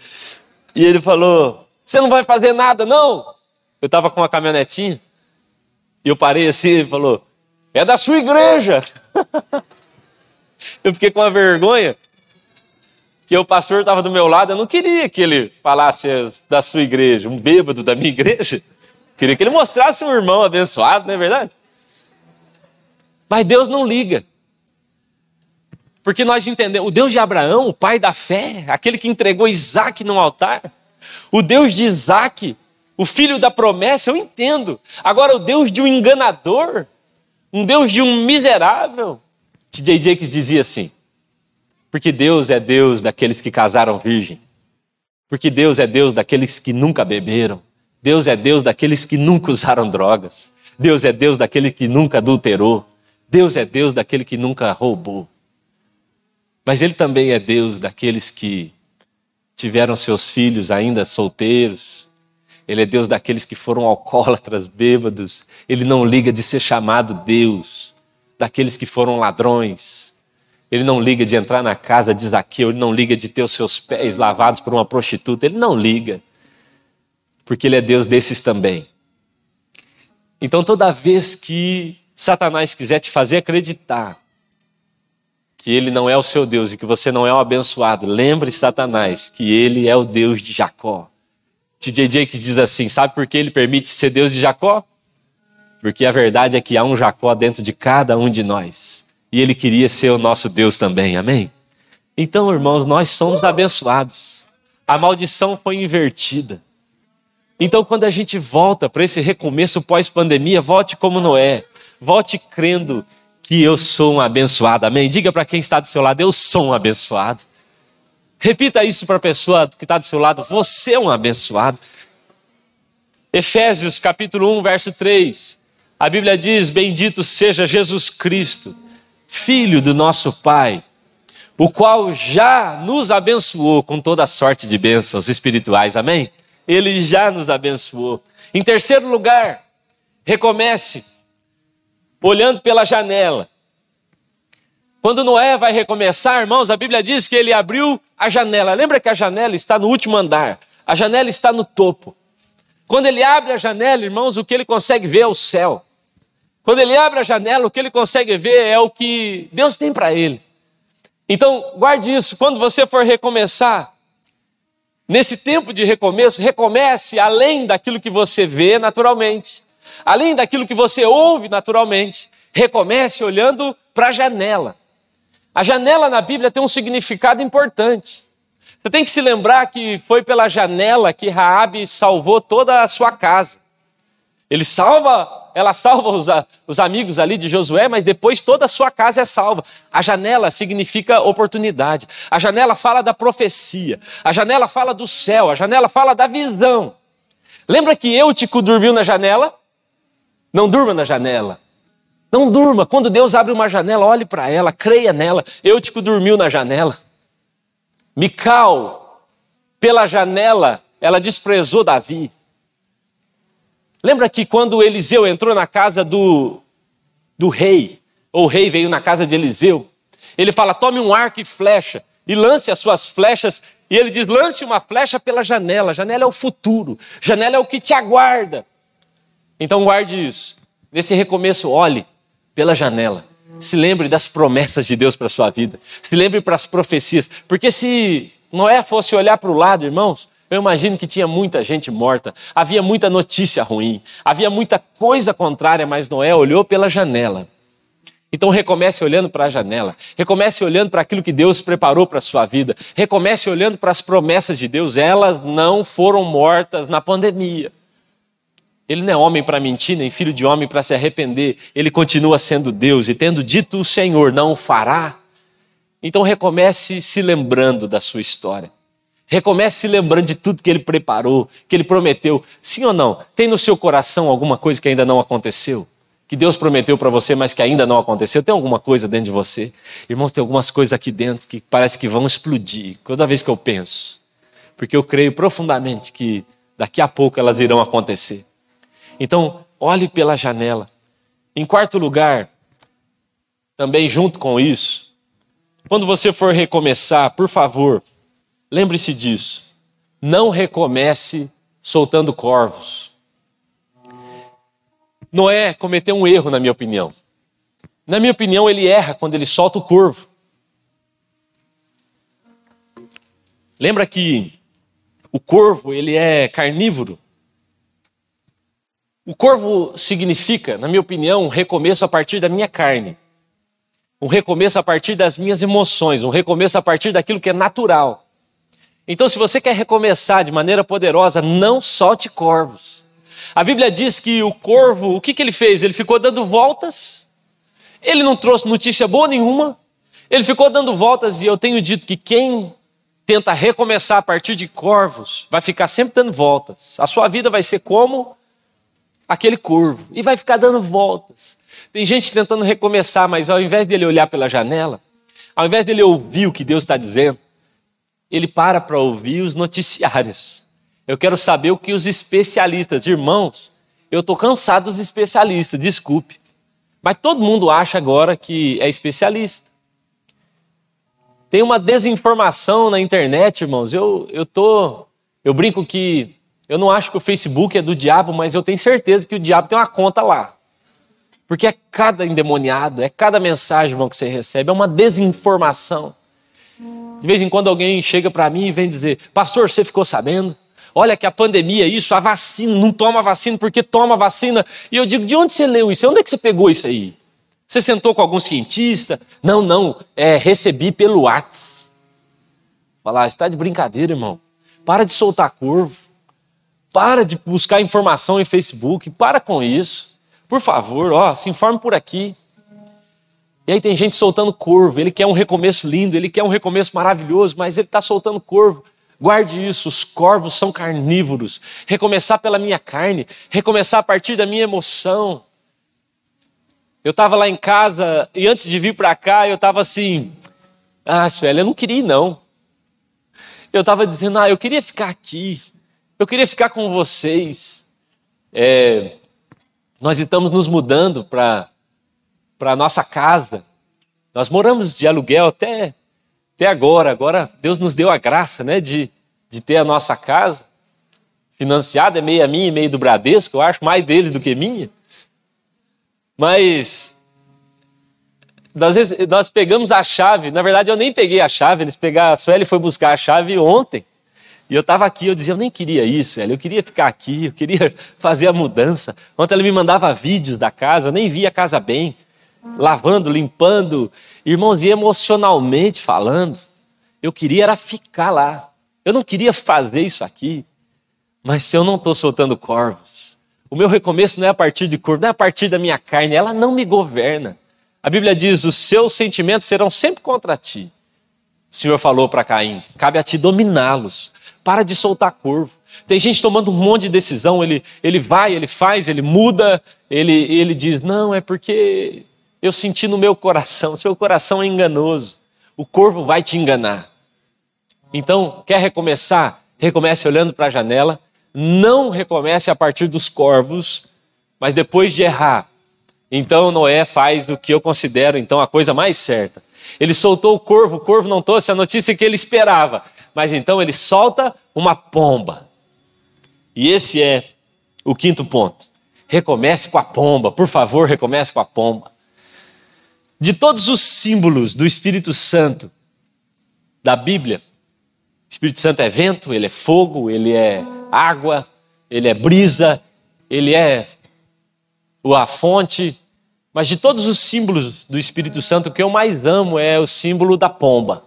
E ele falou: Você não vai fazer nada, não? Eu estava com uma caminhonetinha. E eu parei assim, ele falou: É da sua igreja. eu fiquei com uma vergonha. Que o pastor estava do meu lado, eu não queria que ele falasse da sua igreja, um bêbado da minha igreja. Queria que ele mostrasse um irmão abençoado, não é verdade? Mas Deus não liga. Porque nós entendemos, o Deus de Abraão, o pai da fé, aquele que entregou Isaac no altar, o Deus de Isaac, o filho da promessa, eu entendo. Agora, o Deus de um enganador, um Deus de um miserável. T.J. Jakes dizia assim: porque Deus é Deus daqueles que casaram virgem, porque Deus é Deus daqueles que nunca beberam, Deus é Deus daqueles que nunca usaram drogas, Deus é Deus daquele que nunca adulterou, Deus é Deus daquele que nunca roubou. Mas Ele também é Deus daqueles que tiveram seus filhos ainda solteiros. Ele é Deus daqueles que foram alcoólatras, bêbados. Ele não liga de ser chamado Deus daqueles que foram ladrões. Ele não liga de entrar na casa de Zaqueu. Ele não liga de ter os seus pés lavados por uma prostituta. Ele não liga. Porque Ele é Deus desses também. Então, toda vez que Satanás quiser te fazer acreditar que ele não é o seu Deus e que você não é o abençoado, lembre Satanás que ele é o Deus de Jacó. T.J. Jakes diz assim: sabe por que ele permite ser Deus de Jacó? Porque a verdade é que há um Jacó dentro de cada um de nós. E ele queria ser o nosso Deus também, amém? Então, irmãos, nós somos abençoados. A maldição foi invertida. Então, quando a gente volta para esse recomeço pós-pandemia, volte como Noé. Volte crendo que eu sou um abençoado. Amém? Diga para quem está do seu lado: eu sou um abençoado. Repita isso para a pessoa que está do seu lado: você é um abençoado. Efésios capítulo 1, verso 3. A Bíblia diz: Bendito seja Jesus Cristo, Filho do nosso Pai, o qual já nos abençoou com toda sorte de bênçãos espirituais. Amém? Ele já nos abençoou. Em terceiro lugar, recomece olhando pela janela. Quando Noé vai recomeçar, irmãos, a Bíblia diz que ele abriu a janela. Lembra que a janela está no último andar, a janela está no topo. Quando ele abre a janela, irmãos, o que ele consegue ver é o céu. Quando ele abre a janela, o que ele consegue ver é o que Deus tem para ele. Então, guarde isso. Quando você for recomeçar, nesse tempo de recomeço, recomece além daquilo que você vê naturalmente além daquilo que você ouve naturalmente, recomece olhando para a janela. A janela na Bíblia tem um significado importante. Você tem que se lembrar que foi pela janela que Raabe salvou toda a sua casa. Ele salva, ela salva os, os amigos ali de Josué, mas depois toda a sua casa é salva. A janela significa oportunidade. A janela fala da profecia. A janela fala do céu. A janela fala da visão. Lembra que Eutico dormiu na janela? Não durma na janela. Não durma. Quando Deus abre uma janela, olhe para ela, creia nela. Eutico dormiu na janela. Mical, pela janela, ela desprezou Davi. Lembra que quando Eliseu entrou na casa do, do rei, ou o rei veio na casa de Eliseu, ele fala: tome um arco e flecha e lance as suas flechas. E ele diz: lance uma flecha pela janela. Janela é o futuro, janela é o que te aguarda. Então guarde isso. Nesse recomeço, olhe pela janela. Se lembre das promessas de Deus para sua vida. Se lembre para as profecias. Porque se Noé fosse olhar para o lado, irmãos, eu imagino que tinha muita gente morta, havia muita notícia ruim, havia muita coisa contrária, mas Noé olhou pela janela. Então recomece olhando para a janela, recomece olhando para aquilo que Deus preparou para a sua vida, recomece olhando para as promessas de Deus, elas não foram mortas na pandemia. Ele não é homem para mentir, nem filho de homem para se arrepender. Ele continua sendo Deus e tendo dito o Senhor, não o fará. Então recomece se lembrando da sua história. Recomece se lembrando de tudo que ele preparou, que ele prometeu. Sim ou não? Tem no seu coração alguma coisa que ainda não aconteceu? Que Deus prometeu para você, mas que ainda não aconteceu? Tem alguma coisa dentro de você? Irmãos, tem algumas coisas aqui dentro que parece que vão explodir toda vez que eu penso. Porque eu creio profundamente que daqui a pouco elas irão acontecer. Então, olhe pela janela. Em quarto lugar, também junto com isso, quando você for recomeçar, por favor, lembre-se disso. Não recomece soltando corvos. Noé cometeu um erro, na minha opinião. Na minha opinião, ele erra quando ele solta o corvo. Lembra que o corvo, ele é carnívoro. O corvo significa, na minha opinião, um recomeço a partir da minha carne. Um recomeço a partir das minhas emoções, um recomeço a partir daquilo que é natural. Então, se você quer recomeçar de maneira poderosa, não solte corvos. A Bíblia diz que o corvo, o que, que ele fez? Ele ficou dando voltas, ele não trouxe notícia boa nenhuma, ele ficou dando voltas, e eu tenho dito que quem tenta recomeçar a partir de corvos vai ficar sempre dando voltas. A sua vida vai ser como aquele corvo e vai ficar dando voltas. Tem gente tentando recomeçar, mas ao invés dele olhar pela janela, ao invés dele ouvir o que Deus está dizendo, ele para para ouvir os noticiários. Eu quero saber o que os especialistas, irmãos, eu estou cansado dos especialistas, desculpe. Mas todo mundo acha agora que é especialista. Tem uma desinformação na internet, irmãos. Eu, eu, tô, eu brinco que eu não acho que o Facebook é do diabo, mas eu tenho certeza que o diabo tem uma conta lá. Porque é cada endemoniado, é cada mensagem, irmão, que você recebe, é uma desinformação. De vez em quando alguém chega para mim e vem dizer: Pastor, você ficou sabendo? olha que a pandemia é isso, a vacina, não toma vacina porque toma vacina. E eu digo, de onde você leu isso? Onde é que você pegou isso aí? Você sentou com algum cientista? Não, não, é, recebi pelo Whats. Falar, ah, está de brincadeira, irmão. Para de soltar corvo. Para de buscar informação em Facebook. Para com isso. Por favor, ó, se informe por aqui. E aí tem gente soltando corvo, ele quer um recomeço lindo, ele quer um recomeço maravilhoso, mas ele está soltando corvo. Guarde isso, os corvos são carnívoros. Recomeçar pela minha carne, recomeçar a partir da minha emoção. Eu estava lá em casa e antes de vir para cá eu estava assim, ah, Sueli, eu não queria ir não. Eu estava dizendo, ah, eu queria ficar aqui, eu queria ficar com vocês. É, nós estamos nos mudando para para nossa casa. Nós moramos de aluguel até, até agora. Agora Deus nos deu a graça né, de, de ter a nossa casa financiada, é meio minha e meio do Bradesco, eu acho, mais deles do que minha. Mas vezes nós pegamos a chave, na verdade eu nem peguei a chave, eles pegaram, a Sueli foi buscar a chave ontem. E eu estava aqui, eu dizia, eu nem queria isso, velho. Eu queria ficar aqui, eu queria fazer a mudança. Ontem ela me mandava vídeos da casa, eu nem via a casa bem lavando, limpando. Irmãos, e emocionalmente falando, eu queria era ficar lá. Eu não queria fazer isso aqui. Mas se eu não estou soltando corvos, o meu recomeço não é a partir de corvo, não é a partir da minha carne, ela não me governa. A Bíblia diz: os seus sentimentos serão sempre contra ti. O Senhor falou para Caim: cabe a ti dominá-los. Para de soltar corvo. Tem gente tomando um monte de decisão, ele, ele vai, ele faz, ele muda, ele, ele diz: não, é porque eu senti no meu coração, seu coração é enganoso. O corpo vai te enganar. Então, quer recomeçar? Recomece olhando para a janela. Não recomece a partir dos corvos, mas depois de errar. Então Noé faz o que eu considero então a coisa mais certa. Ele soltou o corvo, o corvo não trouxe a notícia que ele esperava, mas então ele solta uma pomba. E esse é o quinto ponto. Recomece com a pomba, por favor, recomece com a pomba. De todos os símbolos do Espírito Santo da Bíblia, o Espírito Santo é vento, ele é fogo, ele é água, ele é brisa, ele é a fonte. Mas de todos os símbolos do Espírito Santo, o que eu mais amo é o símbolo da pomba.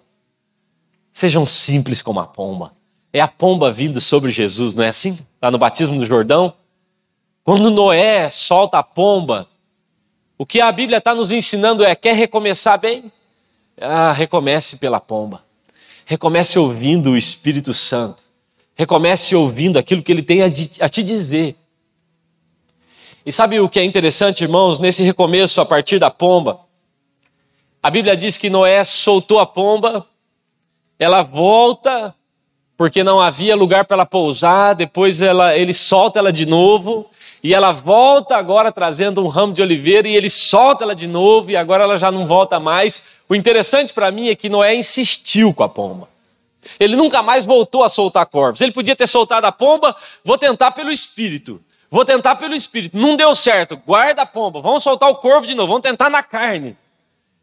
Sejam simples como a pomba. É a pomba vindo sobre Jesus, não é assim? Lá no batismo do Jordão. Quando Noé solta a pomba, o que a Bíblia está nos ensinando é: quer recomeçar bem? Ah, recomece pela pomba. Recomece ouvindo o Espírito Santo. Recomece ouvindo aquilo que ele tem a te dizer. E sabe o que é interessante, irmãos, nesse recomeço a partir da pomba? A Bíblia diz que Noé soltou a pomba, ela volta porque não havia lugar para ela pousar, depois ela, ele solta ela de novo, e ela volta agora trazendo um ramo de oliveira e ele solta ela de novo e agora ela já não volta mais. O interessante para mim é que Noé insistiu com a pomba. Ele nunca mais voltou a soltar corvos. Ele podia ter soltado a pomba, vou tentar pelo espírito. Vou tentar pelo espírito. Não deu certo. Guarda a pomba. Vamos soltar o corvo de novo. Vamos tentar na carne.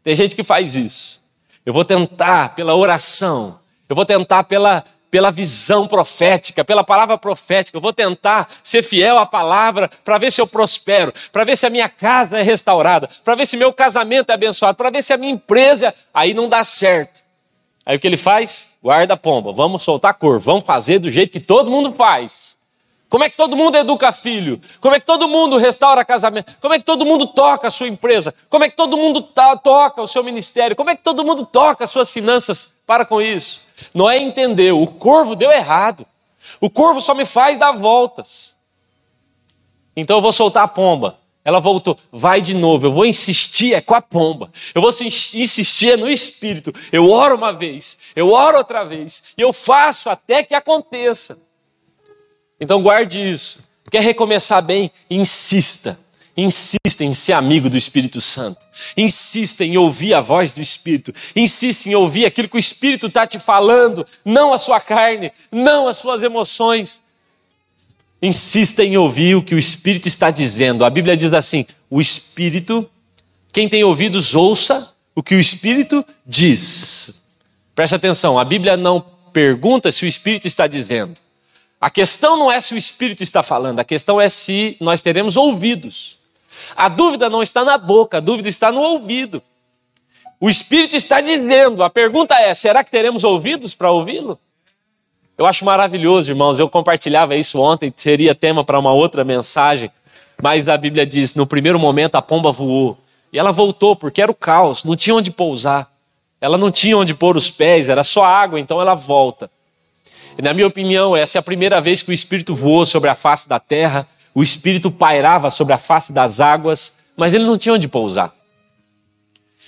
Tem gente que faz isso. Eu vou tentar pela oração. Eu vou tentar pela pela visão profética, pela palavra profética. Eu vou tentar ser fiel à palavra para ver se eu prospero, para ver se a minha casa é restaurada, para ver se meu casamento é abençoado, para ver se a minha empresa. Aí não dá certo. Aí o que ele faz? Guarda a pomba, vamos soltar cor, vamos fazer do jeito que todo mundo faz. Como é que todo mundo educa filho? Como é que todo mundo restaura casamento? Como é que todo mundo toca a sua empresa? Como é que todo mundo toca o seu ministério? Como é que todo mundo toca as suas finanças? Para com isso. Noé entendeu, o corvo deu errado. O corvo só me faz dar voltas. Então eu vou soltar a pomba. Ela voltou, vai de novo, eu vou insistir é com a pomba. Eu vou insistir é no espírito. Eu oro uma vez, eu oro outra vez, e eu faço até que aconteça. Então guarde isso. Quer recomeçar bem? Insista. Insista em ser amigo do Espírito Santo. Insista em ouvir a voz do Espírito. Insista em ouvir aquilo que o Espírito está te falando, não a sua carne, não as suas emoções. Insista em ouvir o que o Espírito está dizendo. A Bíblia diz assim: o Espírito, quem tem ouvidos, ouça o que o Espírito diz. Presta atenção, a Bíblia não pergunta se o Espírito está dizendo. A questão não é se o Espírito está falando, a questão é se nós teremos ouvidos. A dúvida não está na boca, a dúvida está no ouvido. O Espírito está dizendo, a pergunta é: será que teremos ouvidos para ouvi-lo? Eu acho maravilhoso, irmãos. Eu compartilhava isso ontem, seria tema para uma outra mensagem, mas a Bíblia diz: no primeiro momento a pomba voou e ela voltou porque era o caos, não tinha onde pousar, ela não tinha onde pôr os pés, era só água, então ela volta. E na minha opinião, essa é a primeira vez que o Espírito voou sobre a face da terra, o Espírito pairava sobre a face das águas, mas ele não tinha onde pousar.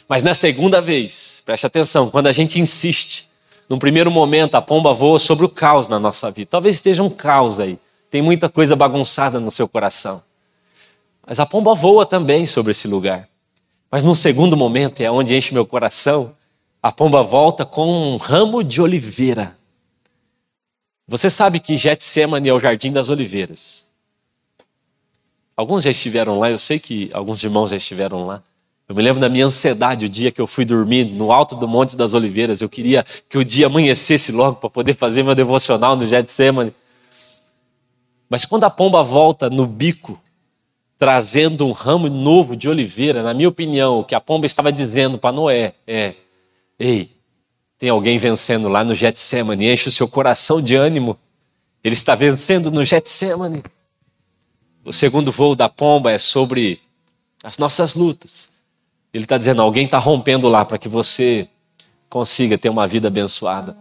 Mas na segunda vez, preste atenção, quando a gente insiste, num primeiro momento, a pomba voa sobre o caos na nossa vida. Talvez esteja um caos aí. Tem muita coisa bagunçada no seu coração. Mas a pomba voa também sobre esse lugar. Mas num segundo momento, é onde enche meu coração, a pomba volta com um ramo de oliveira. Você sabe que Getsemane é o jardim das oliveiras. Alguns já estiveram lá, eu sei que alguns irmãos já estiveram lá. Eu me lembro da minha ansiedade o dia que eu fui dormir no alto do Monte das Oliveiras. Eu queria que o dia amanhecesse logo para poder fazer meu devocional no Getsemane. Mas quando a pomba volta no bico, trazendo um ramo novo de oliveira, na minha opinião, o que a pomba estava dizendo para Noé é: Ei, tem alguém vencendo lá no Getsemane, enche o seu coração de ânimo. Ele está vencendo no Getsemane. O segundo voo da pomba é sobre as nossas lutas. Ele está dizendo: alguém está rompendo lá para que você consiga ter uma vida abençoada.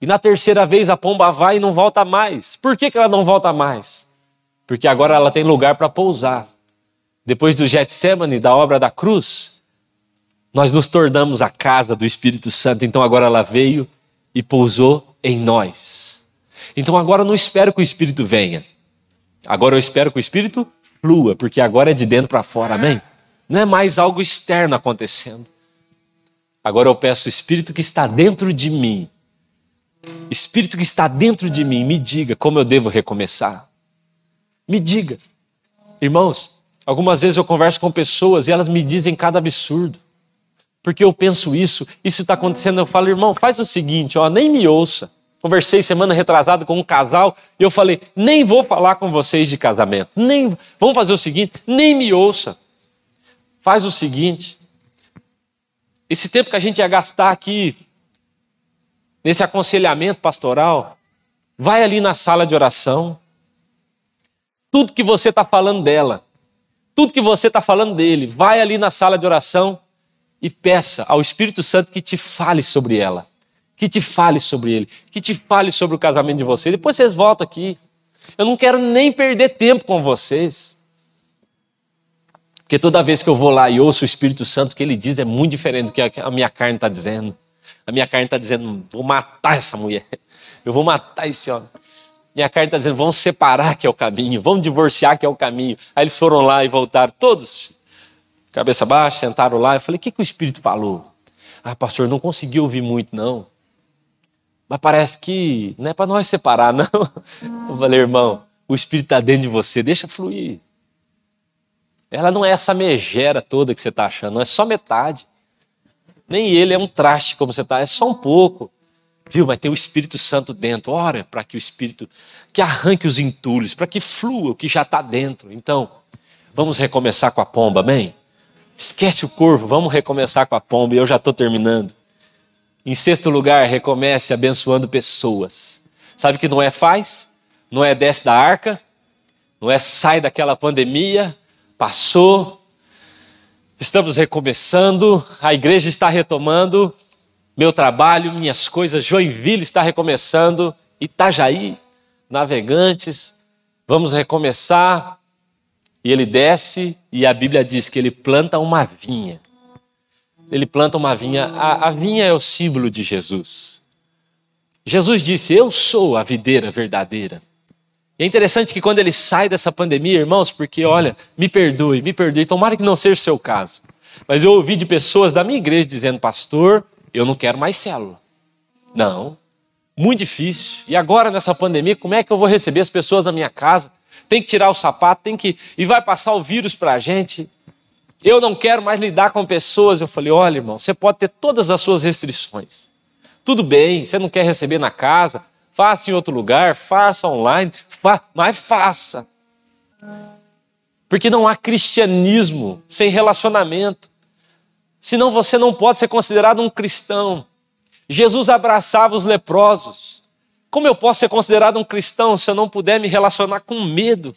E na terceira vez a pomba vai e não volta mais. Por que, que ela não volta mais? Porque agora ela tem lugar para pousar. Depois do Getsemane, da obra da cruz, nós nos tornamos a casa do Espírito Santo. Então agora ela veio e pousou em nós. Então agora não espero que o Espírito venha. Agora eu espero que o Espírito flua, porque agora é de dentro para fora. Amém? Não é mais algo externo acontecendo. Agora eu peço Espírito que está dentro de mim. Espírito que está dentro de mim, me diga como eu devo recomeçar. Me diga. Irmãos, algumas vezes eu converso com pessoas e elas me dizem cada absurdo. Porque eu penso isso, isso está acontecendo. Eu falo, irmão, faz o seguinte, ó, nem me ouça. Conversei semana retrasada com um casal e eu falei, nem vou falar com vocês de casamento. Nem, vamos fazer o seguinte, nem me ouça. Faz o seguinte: esse tempo que a gente ia gastar aqui, nesse aconselhamento pastoral, vai ali na sala de oração. Tudo que você está falando dela, tudo que você está falando dele, vai ali na sala de oração e peça ao Espírito Santo que te fale sobre ela, que te fale sobre ele, que te fale sobre o casamento de vocês. Depois vocês voltam aqui. Eu não quero nem perder tempo com vocês. Porque toda vez que eu vou lá e ouço o Espírito Santo, o que ele diz é muito diferente do que a minha carne está dizendo. A minha carne está dizendo, vou matar essa mulher. Eu vou matar esse homem. Minha carne está dizendo, vamos separar que é o caminho, vamos divorciar que é o caminho. Aí eles foram lá e voltaram, todos, cabeça baixa, sentaram lá. Eu falei, o que, que o Espírito falou? Ah, pastor, não consegui ouvir muito, não. Mas parece que não é para nós separar, não. Eu falei, irmão, o Espírito está dentro de você, deixa fluir. Ela não é essa megera toda que você está achando, não é só metade. Nem ele é um traste como você está, é só um pouco. Viu? Mas tem o Espírito Santo dentro. Ora para que o Espírito que arranque os entulhos, para que flua o que já está dentro. Então, vamos recomeçar com a pomba, amém? Esquece o corvo, vamos recomeçar com a pomba e eu já estou terminando. Em sexto lugar, recomece abençoando pessoas. Sabe que Noé faz? Noé desce da arca, Noé sai daquela pandemia, passou, estamos recomeçando, a igreja está retomando, meu trabalho, minhas coisas, Joinville está recomeçando, Itajaí, Navegantes, vamos recomeçar. E ele desce e a Bíblia diz que ele planta uma vinha. Ele planta uma vinha, a, a vinha é o símbolo de Jesus. Jesus disse: Eu sou a videira verdadeira. E é interessante que quando ele sai dessa pandemia, irmãos, porque olha, me perdoe, me perdoe, tomara que não seja o seu caso. Mas eu ouvi de pessoas da minha igreja dizendo, pastor, eu não quero mais célula. Não, muito difícil. E agora nessa pandemia, como é que eu vou receber as pessoas na minha casa? Tem que tirar o sapato, tem que. E vai passar o vírus para a gente. Eu não quero mais lidar com pessoas. Eu falei: olha, irmão, você pode ter todas as suas restrições. Tudo bem, você não quer receber na casa, faça em outro lugar, faça online, fa mas faça. Porque não há cristianismo sem relacionamento. Senão você não pode ser considerado um cristão. Jesus abraçava os leprosos. Como eu posso ser considerado um cristão se eu não puder me relacionar com medo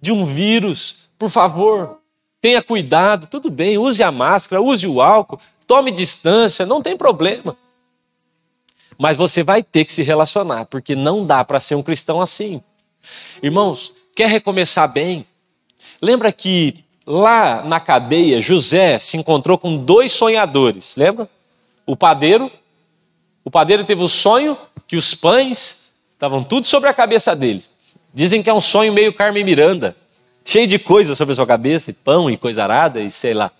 de um vírus? Por favor, tenha cuidado, tudo bem, use a máscara, use o álcool, tome distância, não tem problema. Mas você vai ter que se relacionar, porque não dá para ser um cristão assim. Irmãos, quer recomeçar bem? Lembra que lá na cadeia José se encontrou com dois sonhadores, lembra? O padeiro. O padeiro teve o sonho que os pães estavam tudo sobre a cabeça dele. Dizem que é um sonho meio Carmen Miranda, cheio de coisas sobre a sua cabeça, e pão e coisa arada e sei lá.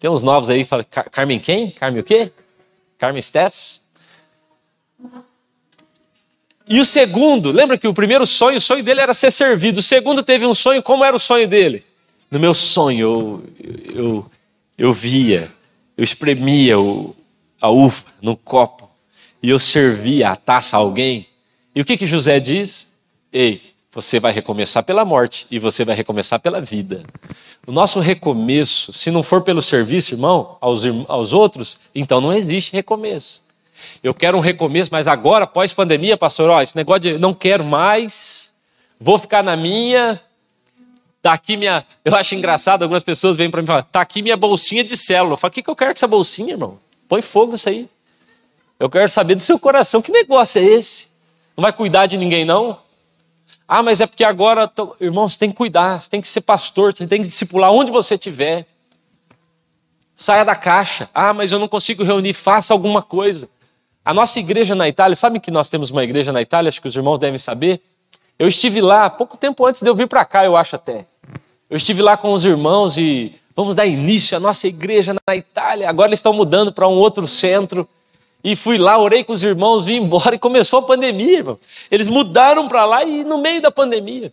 Tem uns novos aí que falam, Carmen quem? Carmen o quê? Carmen Steffs? E o segundo, lembra que o primeiro sonho, o sonho dele era ser servido. O segundo teve um sonho, como era o sonho dele? No meu sonho, eu, eu, eu via, eu espremia o, a uva no copo e eu servia a taça a alguém. E o que, que José diz? Ei, você vai recomeçar pela morte e você vai recomeçar pela vida. O nosso recomeço, se não for pelo serviço, irmão, aos, aos outros, então não existe recomeço. Eu quero um recomeço, mas agora, pós-pandemia, pastor, ó, esse negócio de não quero mais, vou ficar na minha. Tá aqui minha. Eu acho engraçado, algumas pessoas vêm para mim e falam: tá aqui minha bolsinha de célula. Eu falo: o que, que eu quero com essa bolsinha, irmão? Põe fogo nisso aí. Eu quero saber do seu coração: que negócio é esse? Não vai cuidar de ninguém, não? Ah, mas é porque agora, tô... irmão, você tem que cuidar, você tem que ser pastor, você tem que discipular onde você estiver. Saia da caixa. Ah, mas eu não consigo reunir, faça alguma coisa. A nossa igreja na Itália, sabe que nós temos uma igreja na Itália? Acho que os irmãos devem saber. Eu estive lá pouco tempo antes de eu vir para cá, eu acho até. Eu estive lá com os irmãos e vamos dar início à nossa igreja na Itália. Agora eles estão mudando para um outro centro. E fui lá, orei com os irmãos, vim embora e começou a pandemia, irmão. Eles mudaram para lá e no meio da pandemia.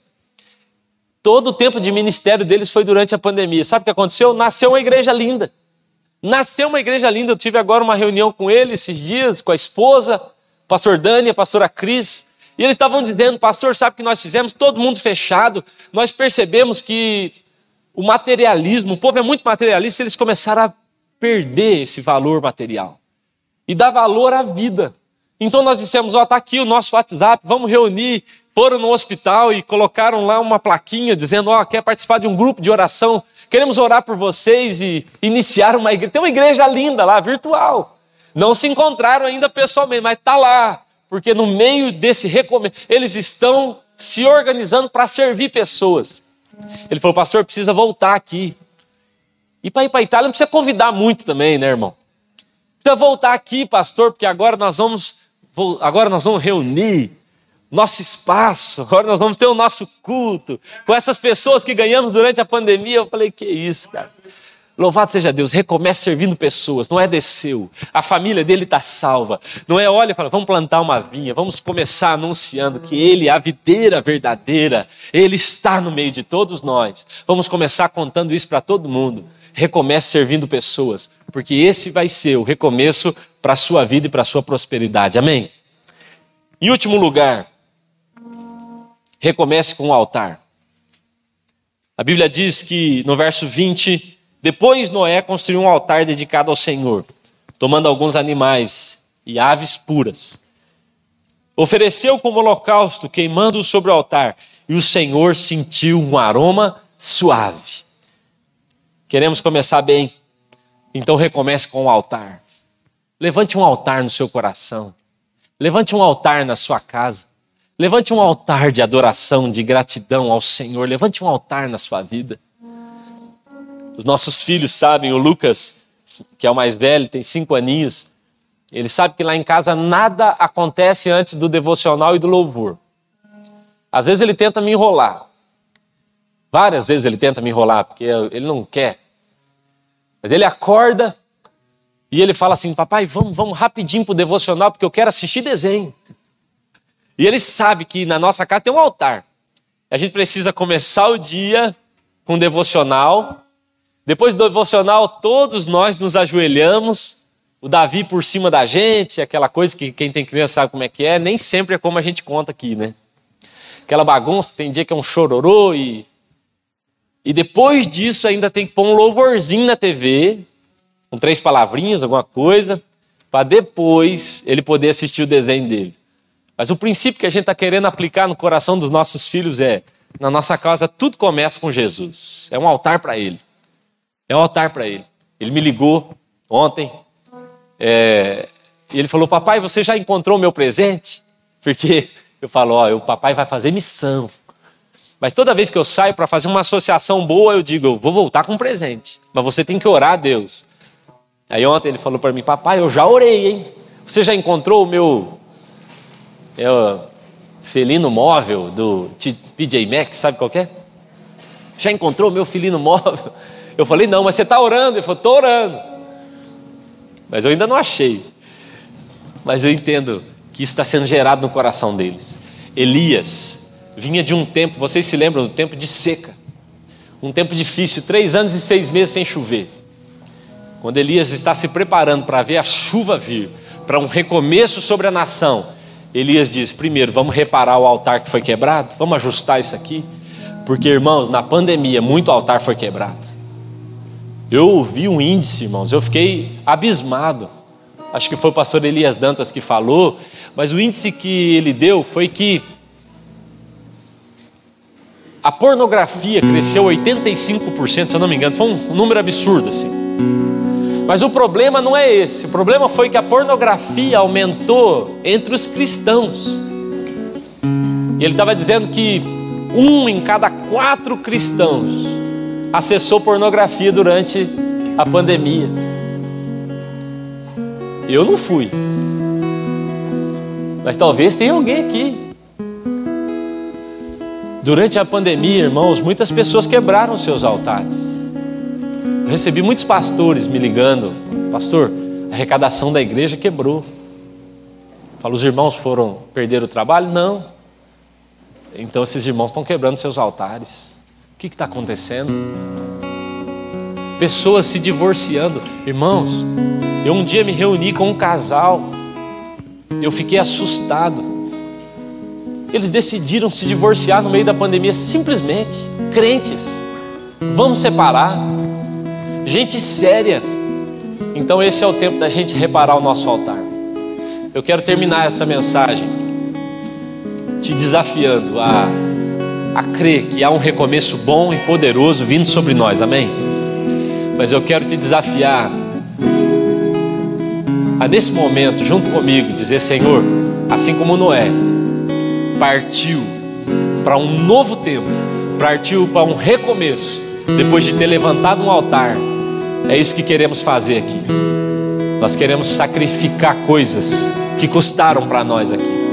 Todo o tempo de ministério deles foi durante a pandemia. Sabe o que aconteceu? Nasceu uma igreja linda. Nasceu uma igreja linda. Eu tive agora uma reunião com ele esses dias, com a esposa, pastor Dani, a pastora Cris. E eles estavam dizendo, pastor, sabe o que nós fizemos? Todo mundo fechado. Nós percebemos que o materialismo, o povo é muito materialista, eles começaram a perder esse valor material e dar valor à vida. Então nós dissemos, ó, oh, tá aqui o nosso WhatsApp, vamos reunir. Foram no hospital e colocaram lá uma plaquinha dizendo, ó, oh, quer participar de um grupo de oração Queremos orar por vocês e iniciar uma igreja. Tem uma igreja linda lá, virtual. Não se encontraram ainda pessoalmente, mas está lá. Porque no meio desse recomeço, eles estão se organizando para servir pessoas. Ele falou, pastor, precisa voltar aqui. E para ir para Itália não precisa convidar muito também, né, irmão? Precisa voltar aqui, pastor, porque agora nós vamos, agora nós vamos reunir nosso espaço, agora nós vamos ter o nosso culto, com essas pessoas que ganhamos durante a pandemia. Eu falei, que isso, cara. Louvado seja Deus, recomece servindo pessoas, não é desceu. A família dele está salva. Não é, olha, fala, vamos plantar uma vinha, vamos começar anunciando que ele é a videira verdadeira, ele está no meio de todos nós. Vamos começar contando isso para todo mundo. Recomece servindo pessoas, porque esse vai ser o recomeço para a sua vida e para a sua prosperidade. Amém? Em último lugar, recomece com o altar. A Bíblia diz que no verso 20, depois Noé construiu um altar dedicado ao Senhor, tomando alguns animais e aves puras. Ofereceu como holocausto, queimando-o sobre o altar, e o Senhor sentiu um aroma suave. Queremos começar bem, então recomece com o altar. Levante um altar no seu coração. Levante um altar na sua casa. Levante um altar de adoração, de gratidão ao Senhor. Levante um altar na sua vida. Os nossos filhos sabem, o Lucas, que é o mais velho, tem cinco aninhos, ele sabe que lá em casa nada acontece antes do devocional e do louvor. Às vezes ele tenta me enrolar. Várias vezes ele tenta me enrolar, porque ele não quer. Mas ele acorda e ele fala assim: Papai, vamos, vamos rapidinho para o devocional, porque eu quero assistir desenho. E ele sabe que na nossa casa tem um altar. A gente precisa começar o dia com um devocional. Depois do devocional, todos nós nos ajoelhamos o Davi por cima da gente, aquela coisa que quem tem criança sabe como é que é, nem sempre é como a gente conta aqui, né? Aquela bagunça, tem dia que é um chororô e. E depois disso ainda tem que pôr um louvorzinho na TV, com três palavrinhas, alguma coisa, para depois ele poder assistir o desenho dele. Mas o princípio que a gente está querendo aplicar no coração dos nossos filhos é: na nossa casa tudo começa com Jesus. É um altar para Ele. É um altar para Ele. Ele me ligou ontem é, e ele falou: Papai, você já encontrou o meu presente? Porque eu falo: Ó, o papai vai fazer missão. Mas toda vez que eu saio para fazer uma associação boa, eu digo: eu vou voltar com um presente. Mas você tem que orar a Deus. Aí ontem ele falou para mim: Papai, eu já orei, hein? Você já encontrou o meu é o felino móvel do PJ Maxx, sabe qual é? Já encontrou o meu felino móvel? Eu falei, não, mas você está orando? Ele falou, estou orando. Mas eu ainda não achei. Mas eu entendo que isso está sendo gerado no coração deles. Elias vinha de um tempo, vocês se lembram do tempo de seca, um tempo difícil, três anos e seis meses sem chover. Quando Elias está se preparando para ver a chuva vir, para um recomeço sobre a nação, Elias diz: primeiro, vamos reparar o altar que foi quebrado, vamos ajustar isso aqui, porque irmãos, na pandemia, muito altar foi quebrado. Eu ouvi um índice, irmãos, eu fiquei abismado. Acho que foi o pastor Elias Dantas que falou, mas o índice que ele deu foi que a pornografia cresceu 85%, se eu não me engano, foi um número absurdo assim. Mas o problema não é esse. O problema foi que a pornografia aumentou entre os cristãos. E ele estava dizendo que um em cada quatro cristãos acessou pornografia durante a pandemia. Eu não fui. Mas talvez tenha alguém aqui. Durante a pandemia, irmãos, muitas pessoas quebraram seus altares. Eu recebi muitos pastores me ligando, pastor, a arrecadação da igreja quebrou. Falo, os irmãos foram perder o trabalho? Não. Então esses irmãos estão quebrando seus altares. O que está acontecendo? Pessoas se divorciando. Irmãos, eu um dia me reuni com um casal. Eu fiquei assustado. Eles decidiram se divorciar no meio da pandemia, simplesmente. Crentes. Vamos separar gente séria. Então, esse é o tempo da gente reparar o nosso altar. Eu quero terminar essa mensagem te desafiando a, a crer que há um recomeço bom e poderoso vindo sobre nós, amém? Mas eu quero te desafiar a, nesse momento, junto comigo, dizer: Senhor, assim como Noé partiu para um novo tempo, partiu para um recomeço, depois de ter levantado um altar é isso que queremos fazer aqui. Nós queremos sacrificar coisas que custaram para nós aqui.